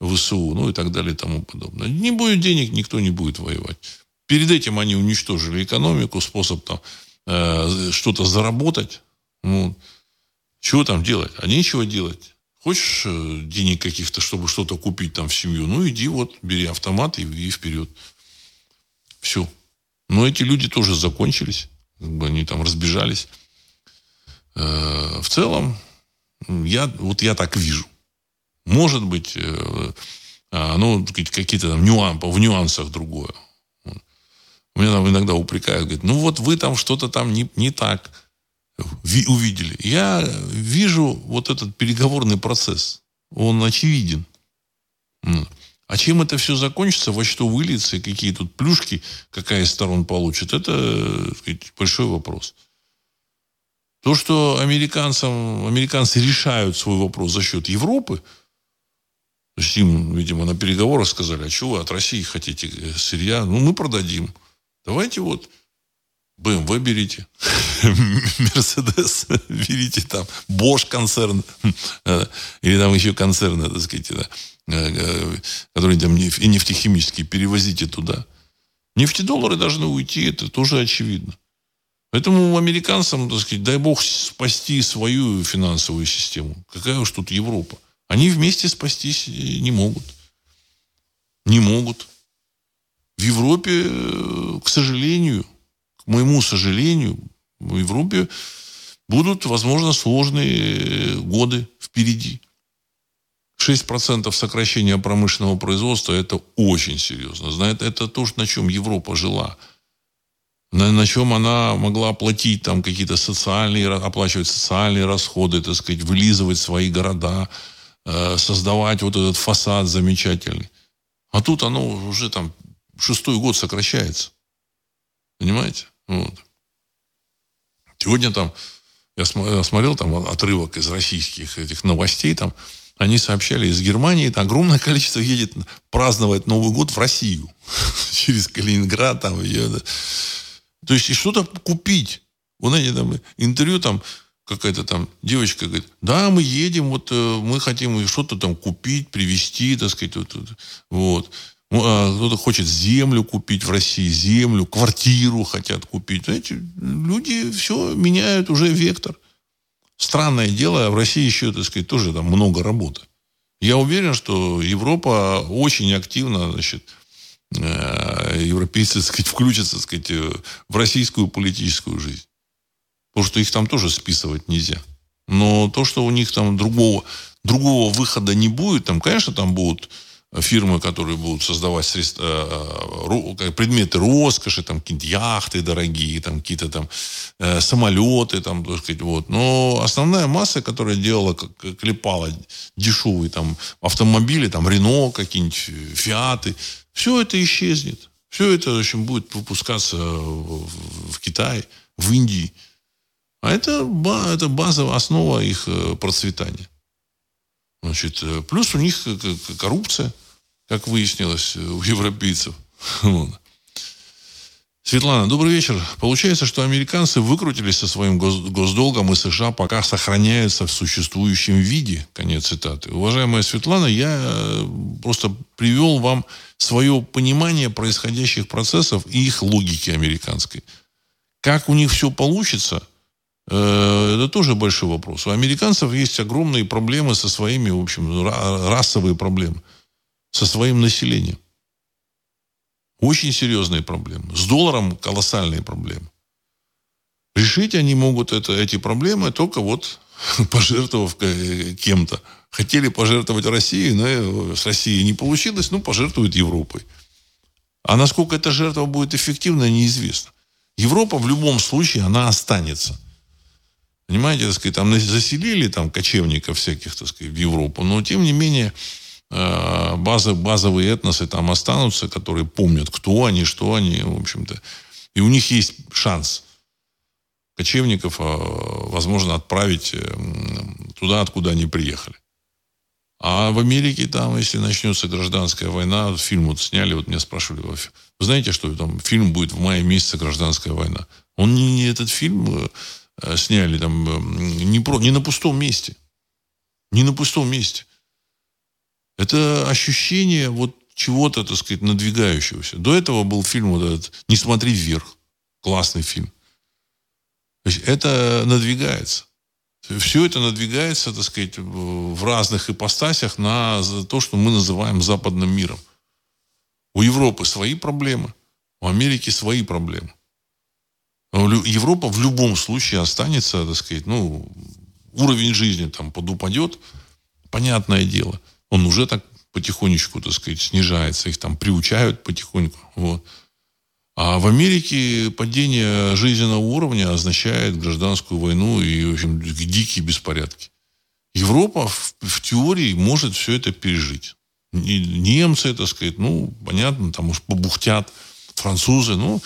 ВСУ, ну и так далее и тому подобное. Не будет денег, никто не будет воевать. Перед этим они уничтожили экономику, способ там э, что-то заработать. Ну, чего там делать? А нечего делать. Хочешь э, денег каких-то, чтобы что-то купить там в семью? Ну, иди вот, бери автомат и, и вперед. Все. Но эти люди тоже закончились. Они там разбежались. Э, в целом, я, вот я так вижу. Может быть, э, а, ну, какие-то там нюансы, в нюансах другое. Меня там иногда упрекают, говорят, ну вот вы там что-то там не, не так увидели. Я вижу вот этот переговорный процесс. Он очевиден. А чем это все закончится, во что выльется, какие тут плюшки, какая из сторон получит, это сказать, большой вопрос. То, что американцам, американцы решают свой вопрос за счет Европы, то есть им, видимо, на переговорах сказали, а что вы от России хотите сырья? Ну, мы продадим. Давайте вот BMW берите, Мерседес берите, там, Bosch концерн, э, или там еще концерны, так сказать, да, э, э, которые там нефтехимические, перевозите туда. Нефтедоллары должны уйти, это тоже очевидно. Поэтому американцам, так сказать, дай бог спасти свою финансовую систему. Какая уж тут Европа. Они вместе спастись не могут. Не могут. В Европе, к сожалению, моему сожалению, в Европе будут, возможно, сложные годы впереди. 6% сокращения промышленного производства – это очень серьезно. Знаете, это то, на чем Европа жила – на, на чем она могла оплатить там какие-то социальные, оплачивать социальные расходы, так сказать, вылизывать свои города, э, создавать вот этот фасад замечательный. А тут оно уже там шестой год сокращается. Понимаете? Вот. Сегодня там, я смотрел там отрывок из российских этих новостей, там они сообщали, из Германии там огромное количество едет праздновать Новый год в Россию. Через Калининград, там, ее, то есть и что-то купить. Вот знаете, там интервью там какая-то там девочка говорит, да, мы едем, вот э, мы хотим что-то там купить, привезти, так сказать, вот. вот. А кто-то хочет землю купить в России, землю, квартиру хотят купить. Знаете, люди все меняют уже вектор. Странное дело, в России еще, так сказать, тоже там много работы. Я уверен, что Европа очень активно, значит, Э, европейцы, так сказать, включатся, так сказать, э, в российскую политическую жизнь. Потому что их там тоже списывать нельзя. Но то, что у них там другого, другого выхода не будет, там, конечно, там будут фирмы, которые будут создавать средства, э, предметы роскоши, там какие-то яхты дорогие, там какие-то там э, самолеты, там, так сказать, вот. Но основная масса, которая делала, клепала дешевые там автомобили, там Рено, какие-нибудь Фиаты, все это исчезнет. Все это, в общем, будет выпускаться в, Китае, в Индии. А это, это базовая основа их э, процветания. Значит, э, плюс у них коррупция, как выяснилось у европейцев. Светлана, добрый вечер. Получается, что американцы выкрутились со своим госдолгом, и США пока сохраняются в существующем виде. Конец цитаты. Уважаемая Светлана, я э, просто привел вам свое понимание происходящих процессов и их логики американской. Как у них все получится, э, это тоже большой вопрос. У американцев есть огромные проблемы со своими, в общем, расовые проблемы, со своим населением. Очень серьезные проблемы. С долларом колоссальные проблемы. Решить они могут это, эти проблемы только вот пожертвовав кем-то. Хотели пожертвовать Россией, но с Россией не получилось, ну, пожертвуют Европой. А насколько эта жертва будет эффективна, неизвестно. Европа в любом случае, она останется. Понимаете, так сказать, там заселили там кочевников всяких, так сказать, в Европу, но тем не менее Э, базы, базовые этносы там останутся, которые помнят, кто они, что они, в общем-то. И у них есть шанс кочевников, э, возможно, отправить э, туда, откуда они приехали. А в Америке там, если начнется гражданская война, фильм вот сняли, вот меня спрашивали, вы знаете, что там фильм будет в мае месяце гражданская война? Он не этот фильм сняли там не, про, не на пустом месте. Не на пустом месте. Это ощущение вот чего-то, так сказать, надвигающегося. До этого был фильм вот этот «Не смотри вверх». Классный фильм. То есть это надвигается. Все это надвигается, так сказать, в разных ипостасях на то, что мы называем западным миром. У Европы свои проблемы, у Америки свои проблемы. Европа в любом случае останется, так сказать, ну, уровень жизни там подупадет, понятное дело – он уже так потихонечку, так сказать, снижается, их там приучают потихоньку. Вот. А в Америке падение жизненного уровня означает гражданскую войну и, в общем, дикие беспорядки. Европа в, в теории может все это пережить. Немцы, так сказать, ну, понятно, там уж побухтят, французы, ну,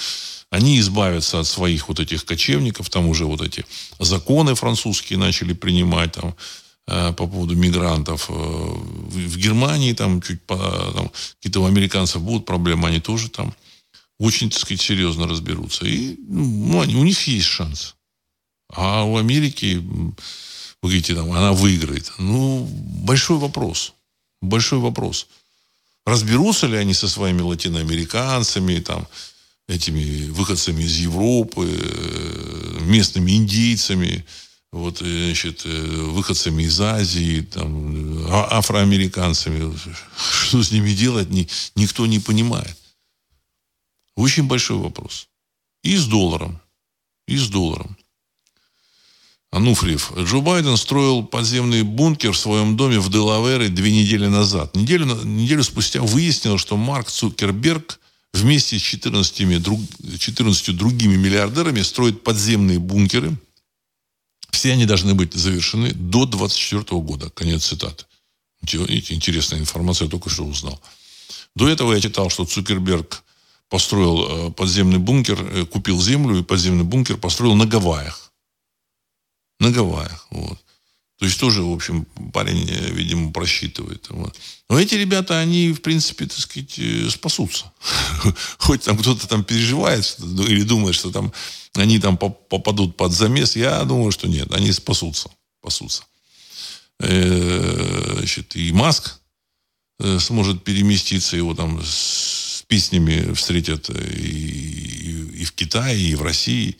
они избавятся от своих вот этих кочевников, там уже вот эти законы французские начали принимать, там, по поводу мигрантов. Э, в, Германии там чуть по, там, какие-то у американцев будут проблемы, они тоже там очень, так сказать, серьезно разберутся. И ну, они, у них есть шанс. А у Америки, вы говорите, там, она выиграет. Ну, большой вопрос. Большой вопрос. Разберутся ли они со своими латиноамериканцами, там, этими выходцами из Европы, э, местными индейцами, вот, э, значит, э, выходцами из Азии, там, а, афроамериканцами. Что с ними делать, ни, никто не понимает. Очень большой вопрос. И с долларом. И с долларом. Ануфриев. Джо Байден строил подземный бункер в своем доме в Делавере две недели назад. Неделю, неделю спустя выяснилось, что Марк Цукерберг вместе с 14, друг, 14 другими миллиардерами строит подземные бункеры. Все они должны быть завершены до 2024 года. Конец цитаты. Интересная информация, я только что узнал. До этого я читал, что Цукерберг построил э, подземный бункер, э, купил землю и подземный бункер построил на Гавайях. На Гавайях. Вот. То есть тоже, в общем, парень, э, видимо, просчитывает. Вот. Но эти ребята, они, в принципе, так сказать, спасутся. Хоть там кто-то там переживает ну, или думает, что там они там попадут под замес, я думаю, что нет, они спасутся. спасутся. Значит, и Маск сможет переместиться, его там песнями встретят и, и, и в Китае, и в России.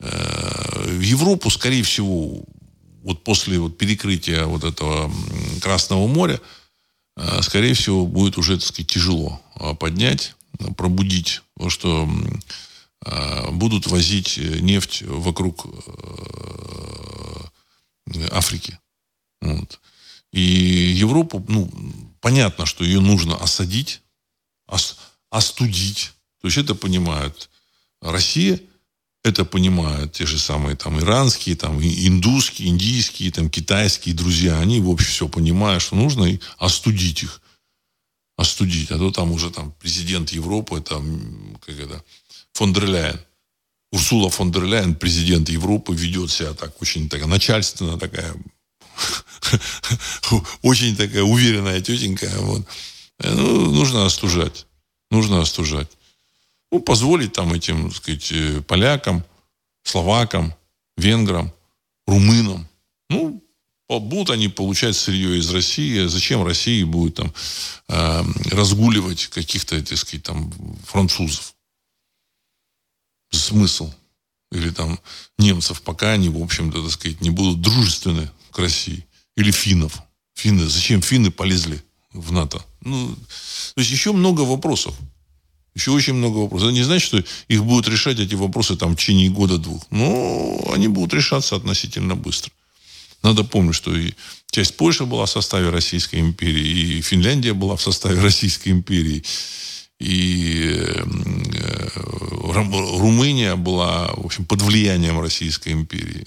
Э, в Европу, скорее всего, вот после вот перекрытия вот этого Красного моря, э, скорее всего, будет уже, так сказать, тяжело э, поднять, пробудить, потому что будут возить нефть вокруг Африки. Вот. И Европу, ну, понятно, что ее нужно осадить, остудить. То есть это понимают Россия, это понимают те же самые там иранские, там индусские, индийские, там китайские друзья. Они, в общем, все понимают, что нужно и остудить их. Остудить. А то там уже там президент Европы, там, как это, фон дер Ляйен. Урсула фон дер Ляйен, президент Европы, ведет себя так очень такая начальственно такая очень такая уверенная тетенька. Вот. Ну, нужно остужать. Нужно остужать. Ну, позволить там этим, так сказать, э, полякам, словакам, венграм, румынам. Ну, будут они получать сырье из России. Зачем России будет там э, разгуливать каких-то, так сказать, там французов? Смысл? Или там немцев, пока они, в общем-то, так сказать, не будут дружественны к России. Или финнов. Финны, зачем финны полезли в НАТО? Ну, то есть еще много вопросов. Еще очень много вопросов. Это не значит, что их будут решать эти вопросы там, в течение года-двух. Но они будут решаться относительно быстро. Надо помнить, что и часть Польши была в составе Российской империи, и Финляндия была в составе Российской империи, и э, Румыния была, в общем, под влиянием Российской империи.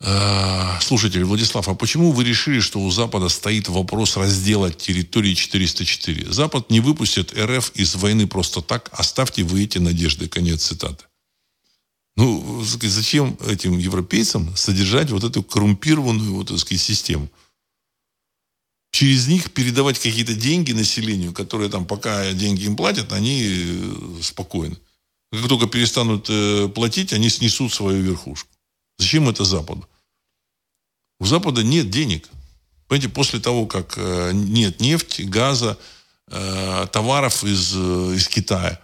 Э, слушатель, Владислав, а почему вы решили, что у Запада стоит вопрос раздела территории 404? Запад не выпустит РФ из войны просто так, оставьте вы эти надежды. Конец цитаты. Ну, зачем этим европейцам содержать вот эту коррумпированную вот, так сказать, систему? Через них передавать какие-то деньги населению, которые там, пока деньги им платят, они э, спокойны. Как только перестанут э, платить, они снесут свою верхушку. Зачем это Западу? У Запада нет денег. Понимаете, после того, как э, нет нефти, газа, товаров из, из Китая,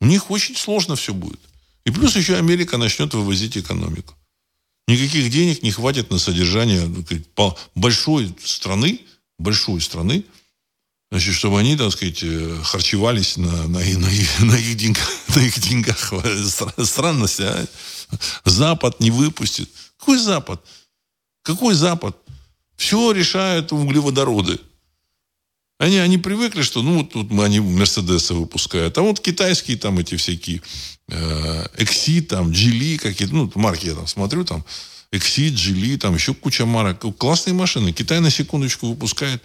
у них очень сложно все будет. И плюс еще Америка начнет вывозить экономику. Никаких денег не хватит на содержание ну, большой страны, большой страны, значит, чтобы они, так сказать, харчевались на, на, на, на, их, деньгах, на их деньгах. Странность, а? Запад не выпустит. Какой Запад? Какой Запад? Все решают углеводороды. Они, они привыкли, что ну вот мы, они Мерседесы выпускают, а вот китайские там эти всякие э, Экси, там, Джили какие-то, ну, марки я там смотрю, там, Экси, Джили, там еще куча марок. Классные машины. Китай на секундочку выпускает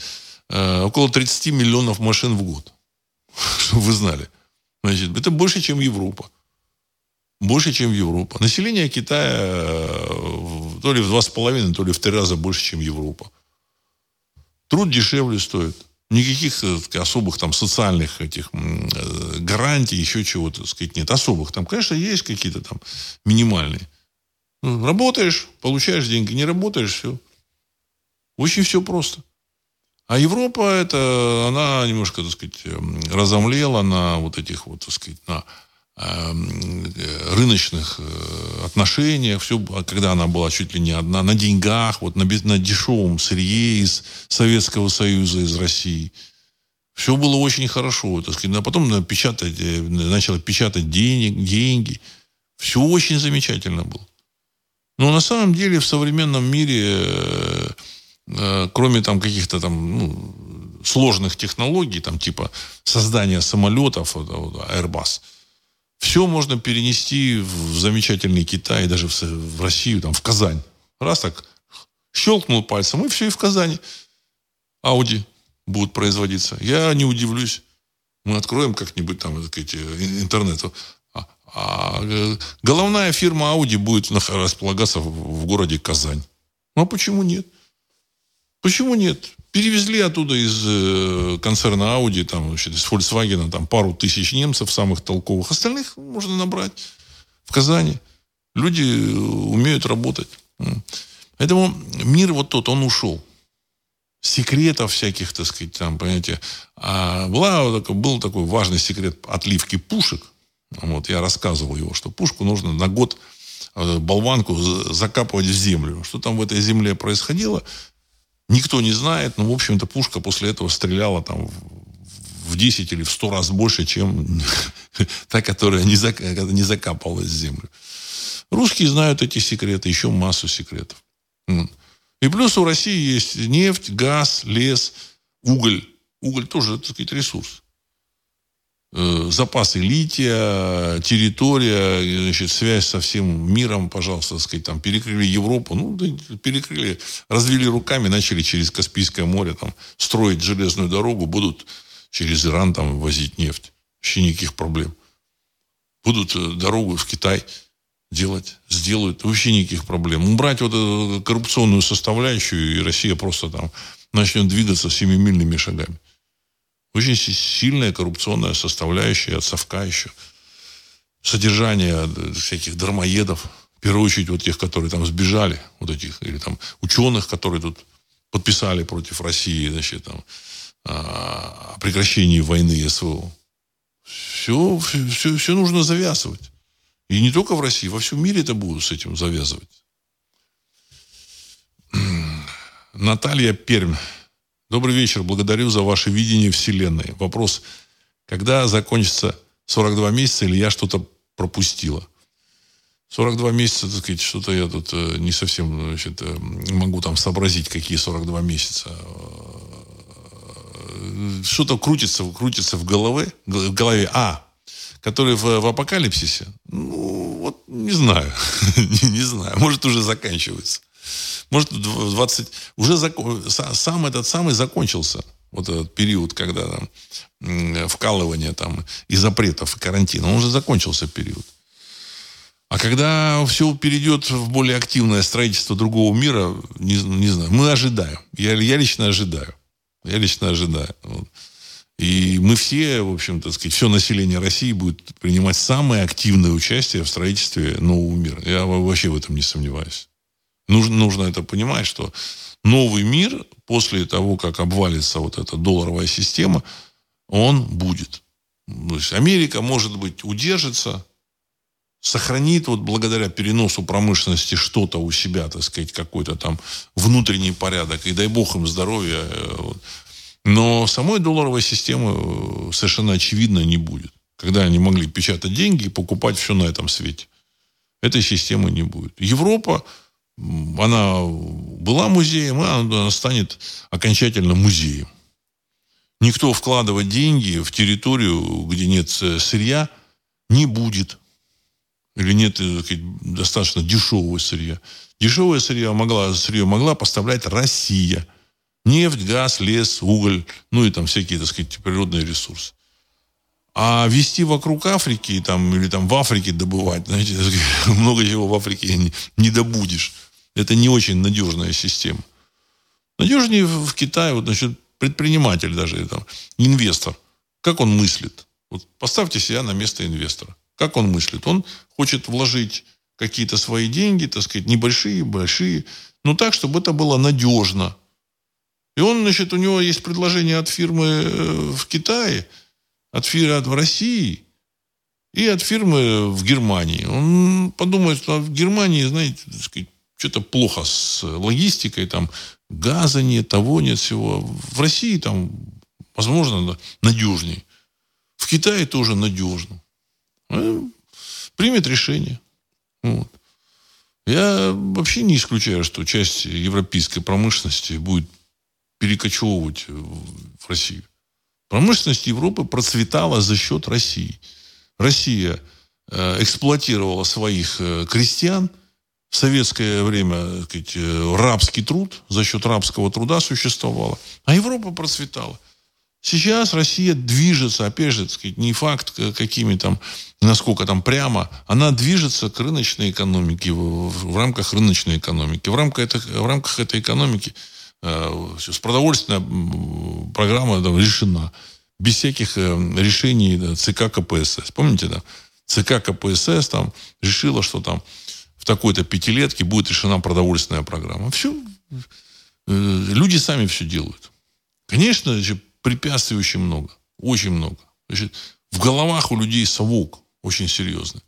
э, около 30 миллионов машин в год. Чтобы вы знали. Значит, это больше, чем Европа. Больше, чем Европа. Население Китая э, то ли в два с половиной, то ли в три раза больше, чем Европа. Труд дешевле стоит. Никаких э, так, особых там социальных этих э, гарантий, еще чего-то, сказать, нет. Особых. Там, конечно, есть какие-то там минимальные. Работаешь, получаешь деньги. Не работаешь, все. Очень все просто. А Европа, это, она немножко, так сказать, эм, разомлела на вот этих вот, так сказать, на эм, рыночных э, отношениях, все, когда она была чуть ли не одна, на деньгах, вот на, на дешевом сырье из Советского Союза, из России. Все было очень хорошо. Так сказать, а потом печатать, э, начала печатать денег, деньги. Все очень замечательно было. Но на самом деле в современном мире э, Э, кроме там каких-то там ну, сложных технологий, там типа создания самолетов, Airbus, все можно перенести в замечательный Китай, даже в, Россию, там, в Казань. Раз так щелкнул пальцем, и все, и в Казани. Ауди будут производиться. Я не удивлюсь. Мы откроем как-нибудь там, так сказать, интернет. А, э, головная фирма Audi будет располагаться в, городе Казань. Ну, а почему нет? Почему нет? Перевезли оттуда из э, концерна Audi, там, вообще, из Volkswagen, там, пару тысяч немцев самых толковых. Остальных можно набрать в Казани. Люди э, умеют работать. Поэтому мир вот тот, он ушел. Секретов всяких, так сказать, там, понимаете. А была, был такой важный секрет отливки пушек. Вот, я рассказывал его, что пушку нужно на год э, болванку закапывать в землю. Что там в этой земле происходило, Никто не знает, но, в общем-то, пушка после этого стреляла там в 10 или в 100 раз больше, чем та, которая не, зак... не закапывалась в землю. Русские знают эти секреты, еще массу секретов. И плюс у России есть нефть, газ, лес, уголь. Уголь тоже, так сказать, ресурс. Э, запасы лития, территория, значит, связь со всем миром, пожалуйста, сказать, там, перекрыли Европу, ну, перекрыли, развели руками, начали через Каспийское море там, строить железную дорогу, будут через Иран там возить нефть. Вообще никаких проблем. Будут э, дорогу в Китай делать, сделают, вообще никаких проблем. Убрать вот эту коррупционную составляющую, и Россия просто там начнет двигаться семимильными шагами. Очень сильная коррупционная составляющая от совка еще. Содержание э, всяких дармоедов, в первую очередь вот тех, которые там сбежали, вот этих, или там ученых, которые тут подписали против России, значит, там, о прекращении войны СВО. Все, все, все нужно завязывать. И не только в России, во всем мире это будут с этим завязывать. Наталья Пермь Добрый вечер. Благодарю за ваше видение Вселенной. Вопрос. Когда закончится 42 месяца или я что-то пропустила? 42 месяца, так сказать, что-то я тут э, не совсем значит, э, могу там сообразить, какие 42 месяца. Э, что-то крутится, крутится в голове, в голове. А, который в, в апокалипсисе? Ну, вот не знаю. не, не знаю. Может, уже заканчивается. Может, 20... Уже закон, сам этот самый закончился. Вот этот период, когда там, вкалывание там, и запретов, и карантина. Он уже закончился период. А когда все перейдет в более активное строительство другого мира, не, не знаю, мы ожидаем. Я, я лично ожидаю. Я лично ожидаю. Вот. И мы все, в общем-то, сказать, все население России будет принимать самое активное участие в строительстве нового мира. Я вообще в этом не сомневаюсь. Нужно, нужно это понимать, что новый мир после того, как обвалится вот эта долларовая система, он будет. То есть Америка, может быть, удержится, сохранит вот благодаря переносу промышленности что-то у себя, так сказать, какой-то там внутренний порядок, и дай бог им здоровья. Э, Но самой долларовой системы э, совершенно очевидно не будет. Когда они могли печатать деньги и покупать все на этом свете. Этой системы не будет. Европа, она была музеем, и она станет окончательно музеем. Никто вкладывать деньги в территорию, где нет сырья, не будет. Или нет э, достаточно дешевого сырья. Дешевое сырье могла, сырье могла поставлять Россия. Нефть, газ, лес, уголь, ну и там всякие, так сказать, природные ресурсы. А вести вокруг Африки там, или там в Африке добывать, знаете, много чего в Африке не, не добудешь. Это не очень надежная система. Надежнее в Китае, вот насчет предприниматель даже, там, инвестор. Как он мыслит? Вот поставьте себя на место инвестора. Как он мыслит? Он хочет вложить какие-то свои деньги, так сказать, небольшие, большие, но так, чтобы это было надежно. И он, значит, у него есть предложение от фирмы э, в Китае, от фирмы в России и от фирмы в Германии. Он подумает, что в Германии, знаете, так сказать, что-то плохо с логистикой, там газа нет, того нет всего. В России там, возможно, надежнее. В Китае тоже надежно. Э, примет решение. Вот. Я вообще не исключаю, что часть европейской промышленности будет перекочевывать в Россию. Промышленность Европы процветала за счет России. Россия э, эксплуатировала своих э, крестьян. В советское время сказать, рабский труд за счет рабского труда существовал. А Европа процветала. Сейчас Россия движется, опять же, сказать, не факт, какими там, насколько там прямо, она движется к рыночной экономике, в, в рамках рыночной экономики. В рамках, это, в рамках этой экономики э, продовольственная программа там, решена. Без всяких э, решений да, ЦК КПСС. Помните, да? ЦК КПСС там решила, что там в такой-то пятилетке будет решена продовольственная программа. Все. Э, люди сами все делают. Конечно, препятствий очень много. Очень много. Значит, в головах у людей совок очень серьезный.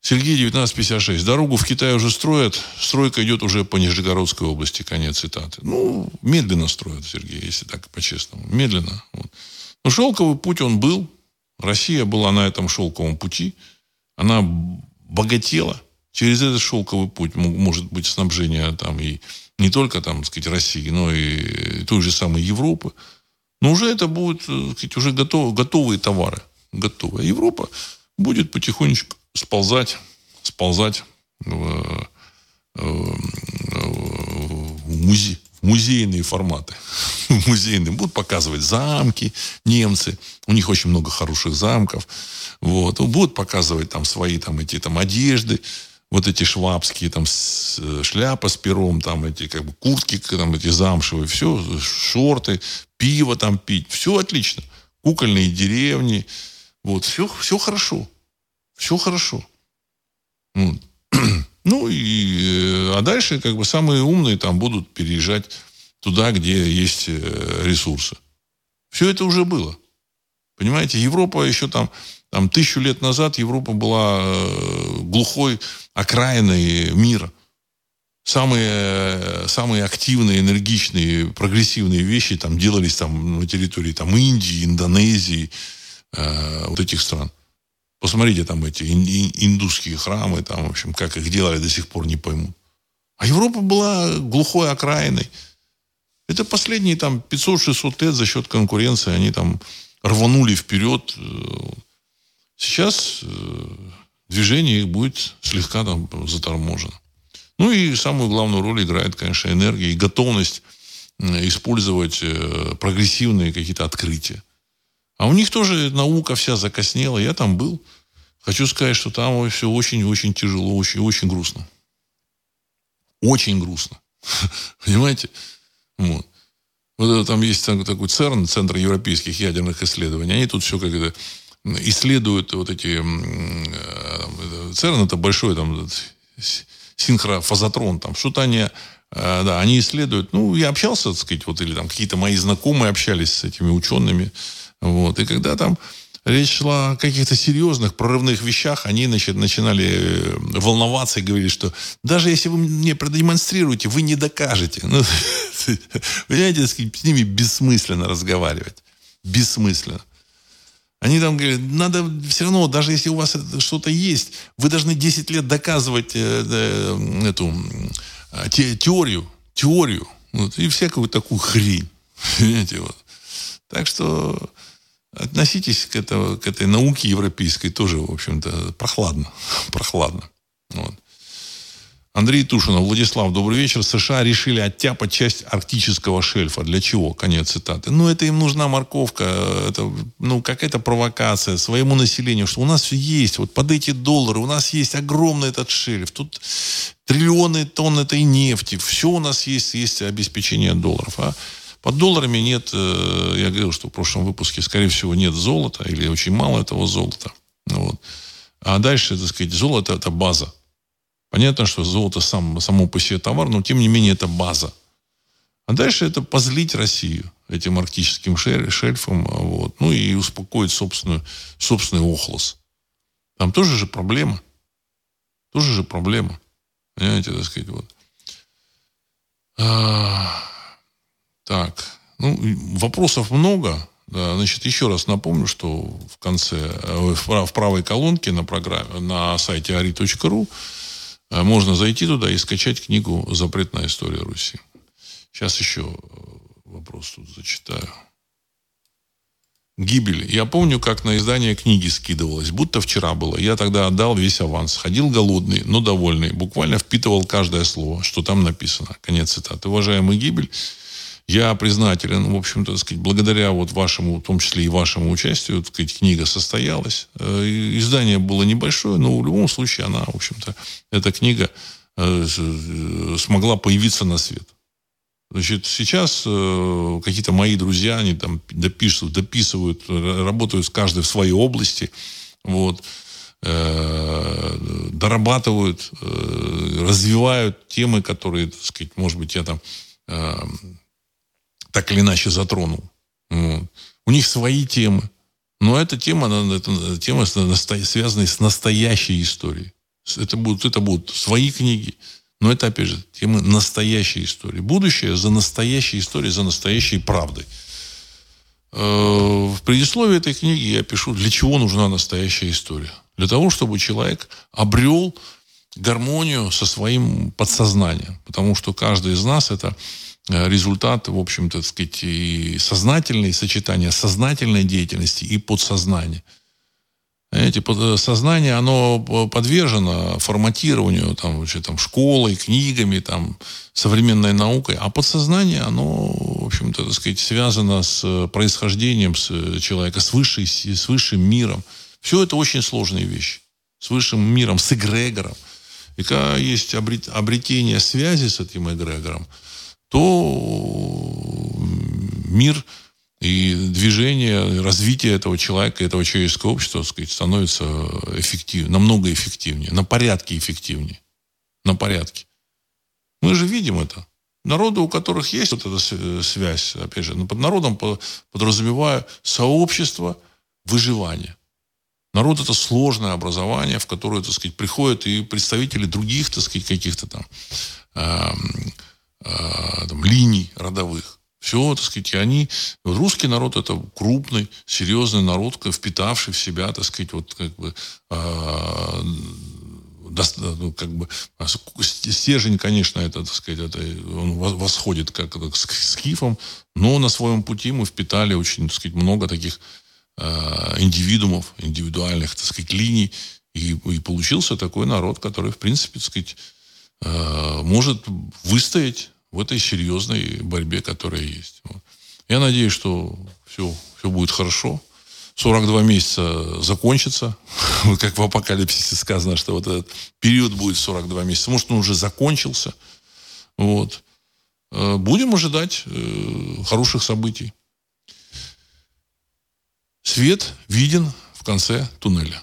Сергей 1956. Дорогу в Китай уже строят. Стройка идет уже по Нижегородской области. Конец цитаты. Ну, медленно строят, Сергей, если так по-честному. Медленно. Вот. Но шелковый путь он был. Россия была на этом шелковом пути. Она богатела. Через этот шелковый путь может быть снабжение там и не только там, так сказать, России, но и той же самой Европы. Но уже это будут, так сказать, уже готов, готовые товары. Готовые. Европа будет потихонечку сползать, сползать в, в музе, музейные форматы. Музейные. Будут показывать замки немцы. У них очень много хороших замков. Вот. Будут показывать там свои там, эти там одежды вот эти швабские, там, э, шляпа с пером, там, эти, как бы, куртки, там, эти замшевые, все, шорты, пиво там пить, все отлично. Кукольные деревни, вот, все, все хорошо. Все хорошо. Вот. Ну, и, э, а дальше, как бы, самые умные там будут переезжать туда, где есть э, ресурсы. Все это уже было. Понимаете, Европа еще там там тысячу лет назад Европа была э, глухой окраиной мира. Самые, самые активные, энергичные, прогрессивные вещи там делались там на территории там, Индии, Индонезии, э, вот этих стран. Посмотрите там эти индусские храмы, там, в общем, как их делали, до сих пор не пойму. А Европа была глухой окраиной. Это последние там 500-600 лет за счет конкуренции они там рванули вперед. Сейчас э, движение их будет слегка там заторможено. Ну и самую главную роль играет, конечно, энергия и готовность э, использовать э, прогрессивные какие-то открытия. А у них тоже наука вся закоснела. Я там был. Хочу сказать, что там все очень-очень тяжело, очень-очень грустно. Очень грустно. Понимаете? Вот. Вот там есть такой ЦЕРН, Центр европейских ядерных исследований. Они тут все как это исследуют вот эти... Э, ЦЕРН это большой там синхрофазотрон, там что-то они, э, да, они исследуют. Ну, я общался, так сказать, вот, или там какие-то мои знакомые общались с этими учеными, вот, и когда там речь шла о каких-то серьезных прорывных вещах, они значит, начинали э, волноваться и говорили, что даже если вы мне продемонстрируете, вы не докажете. Ну, понимаете, с ними бессмысленно разговаривать. Бессмысленно. Они там говорят, надо все равно, даже если у вас что-то есть, вы должны 10 лет доказывать э, э, эту э, те, теорию, теорию, вот, и всякую такую хрень. Понимаете, вот. Так что относитесь к, это, к этой науке европейской тоже, в общем-то, прохладно. прохладно. Вот. Андрей Тушинов, Владислав, добрый вечер. США решили оттяпать часть арктического шельфа. Для чего? Конец цитаты. Ну, это им нужна морковка. Это, ну, какая-то провокация своему населению, что у нас все есть. Вот под эти доллары у нас есть огромный этот шельф. Тут триллионы тонн этой нефти. Все у нас есть, есть обеспечение долларов. А под долларами нет, э, я говорил, что в прошлом выпуске, скорее всего, нет золота или очень мало этого золота. Вот. А дальше, так сказать, золото – это база. Понятно, что золото сам, само по себе товар, но тем не менее это база. А дальше это позлить Россию этим арктическим шельфом, вот, ну и успокоить собственную, собственный охлос. Там тоже же проблема. Тоже же проблема. Понимаете, так сказать, вот. Так, ну, вопросов много. Да, значит, еще раз напомню, что в конце, э, в правой колонке на программе, на сайте ari.ru а можно зайти туда и скачать книгу «Запретная история Руси». Сейчас еще э, вопрос тут зачитаю. Гибель. Я помню, как на издание книги скидывалось. Будто вчера было. Я тогда отдал весь аванс. Ходил голодный, но довольный. Буквально впитывал каждое слово, что там написано. Конец цитаты. Уважаемый Гибель, я признателен, в общем-то, сказать, благодаря вот вашему, в том числе и вашему участию, так сказать, книга состоялась. Э, издание было небольшое, но в любом случае она, в общем-то, эта книга э, э, смогла появиться на свет. Значит, сейчас какие-то мои друзья, они там дописывают, дописывают, работают каждый в своей области, вот, дорабатывают, развивают темы, которые, так сказать, может быть, я там так или иначе затронул. Вот. У них свои темы. Но эта тема, это тема связанная с настоящей историей. Это будут, это будут свои книги. Но это, опять же, темы настоящей истории. Будущее за настоящей историей, за настоящей правдой. Э, в предисловии этой книги я пишу, для чего нужна настоящая история. Для того, чтобы человек обрел гармонию со своим подсознанием. Потому что каждый из нас это результат, в общем-то, сказать, и сознательное сочетание сознательной деятельности и подсознания. Эти сознание, оно подвержено форматированию там, вообще, там, школой, книгами, там, современной наукой, а подсознание, оно, в общем-то, так сказать, связано с происхождением с человека, с, высшей, с высшим миром. Все это очень сложные вещи. С высшим миром, с эгрегором. И когда есть обретение связи с этим эгрегором, то мир и движение, развитие этого человека, этого человеческого общества, так сказать, становится эффектив, намного эффективнее, на порядке эффективнее. На порядке. Мы же видим это. Народы, у которых есть вот эта связь, опять же, под народом подразумеваю сообщество выживания. Народ – это сложное образование, в которое, так сказать, приходят и представители других, так сказать, каких-то там эм, там, линий родовых. Все, так сказать, и они... Русский народ – это крупный, серьезный народ, впитавший в себя, так сказать, вот как бы... Э, ну, как бы стержень, конечно, это, так сказать, это, он восходит как к скифам, но на своем пути мы впитали очень, так сказать, много таких э, индивидуумов, индивидуальных, так сказать, линий, и, и получился такой народ, который, в принципе, так сказать, э, может выстоять в этой серьезной борьбе, которая есть. Я надеюсь, что все, все будет хорошо. 42 месяца закончится. как в апокалипсисе сказано, что вот этот период будет 42 месяца. Может, он уже закончился. Вот. Э, будем ожидать э, хороших событий. Свет виден в конце туннеля.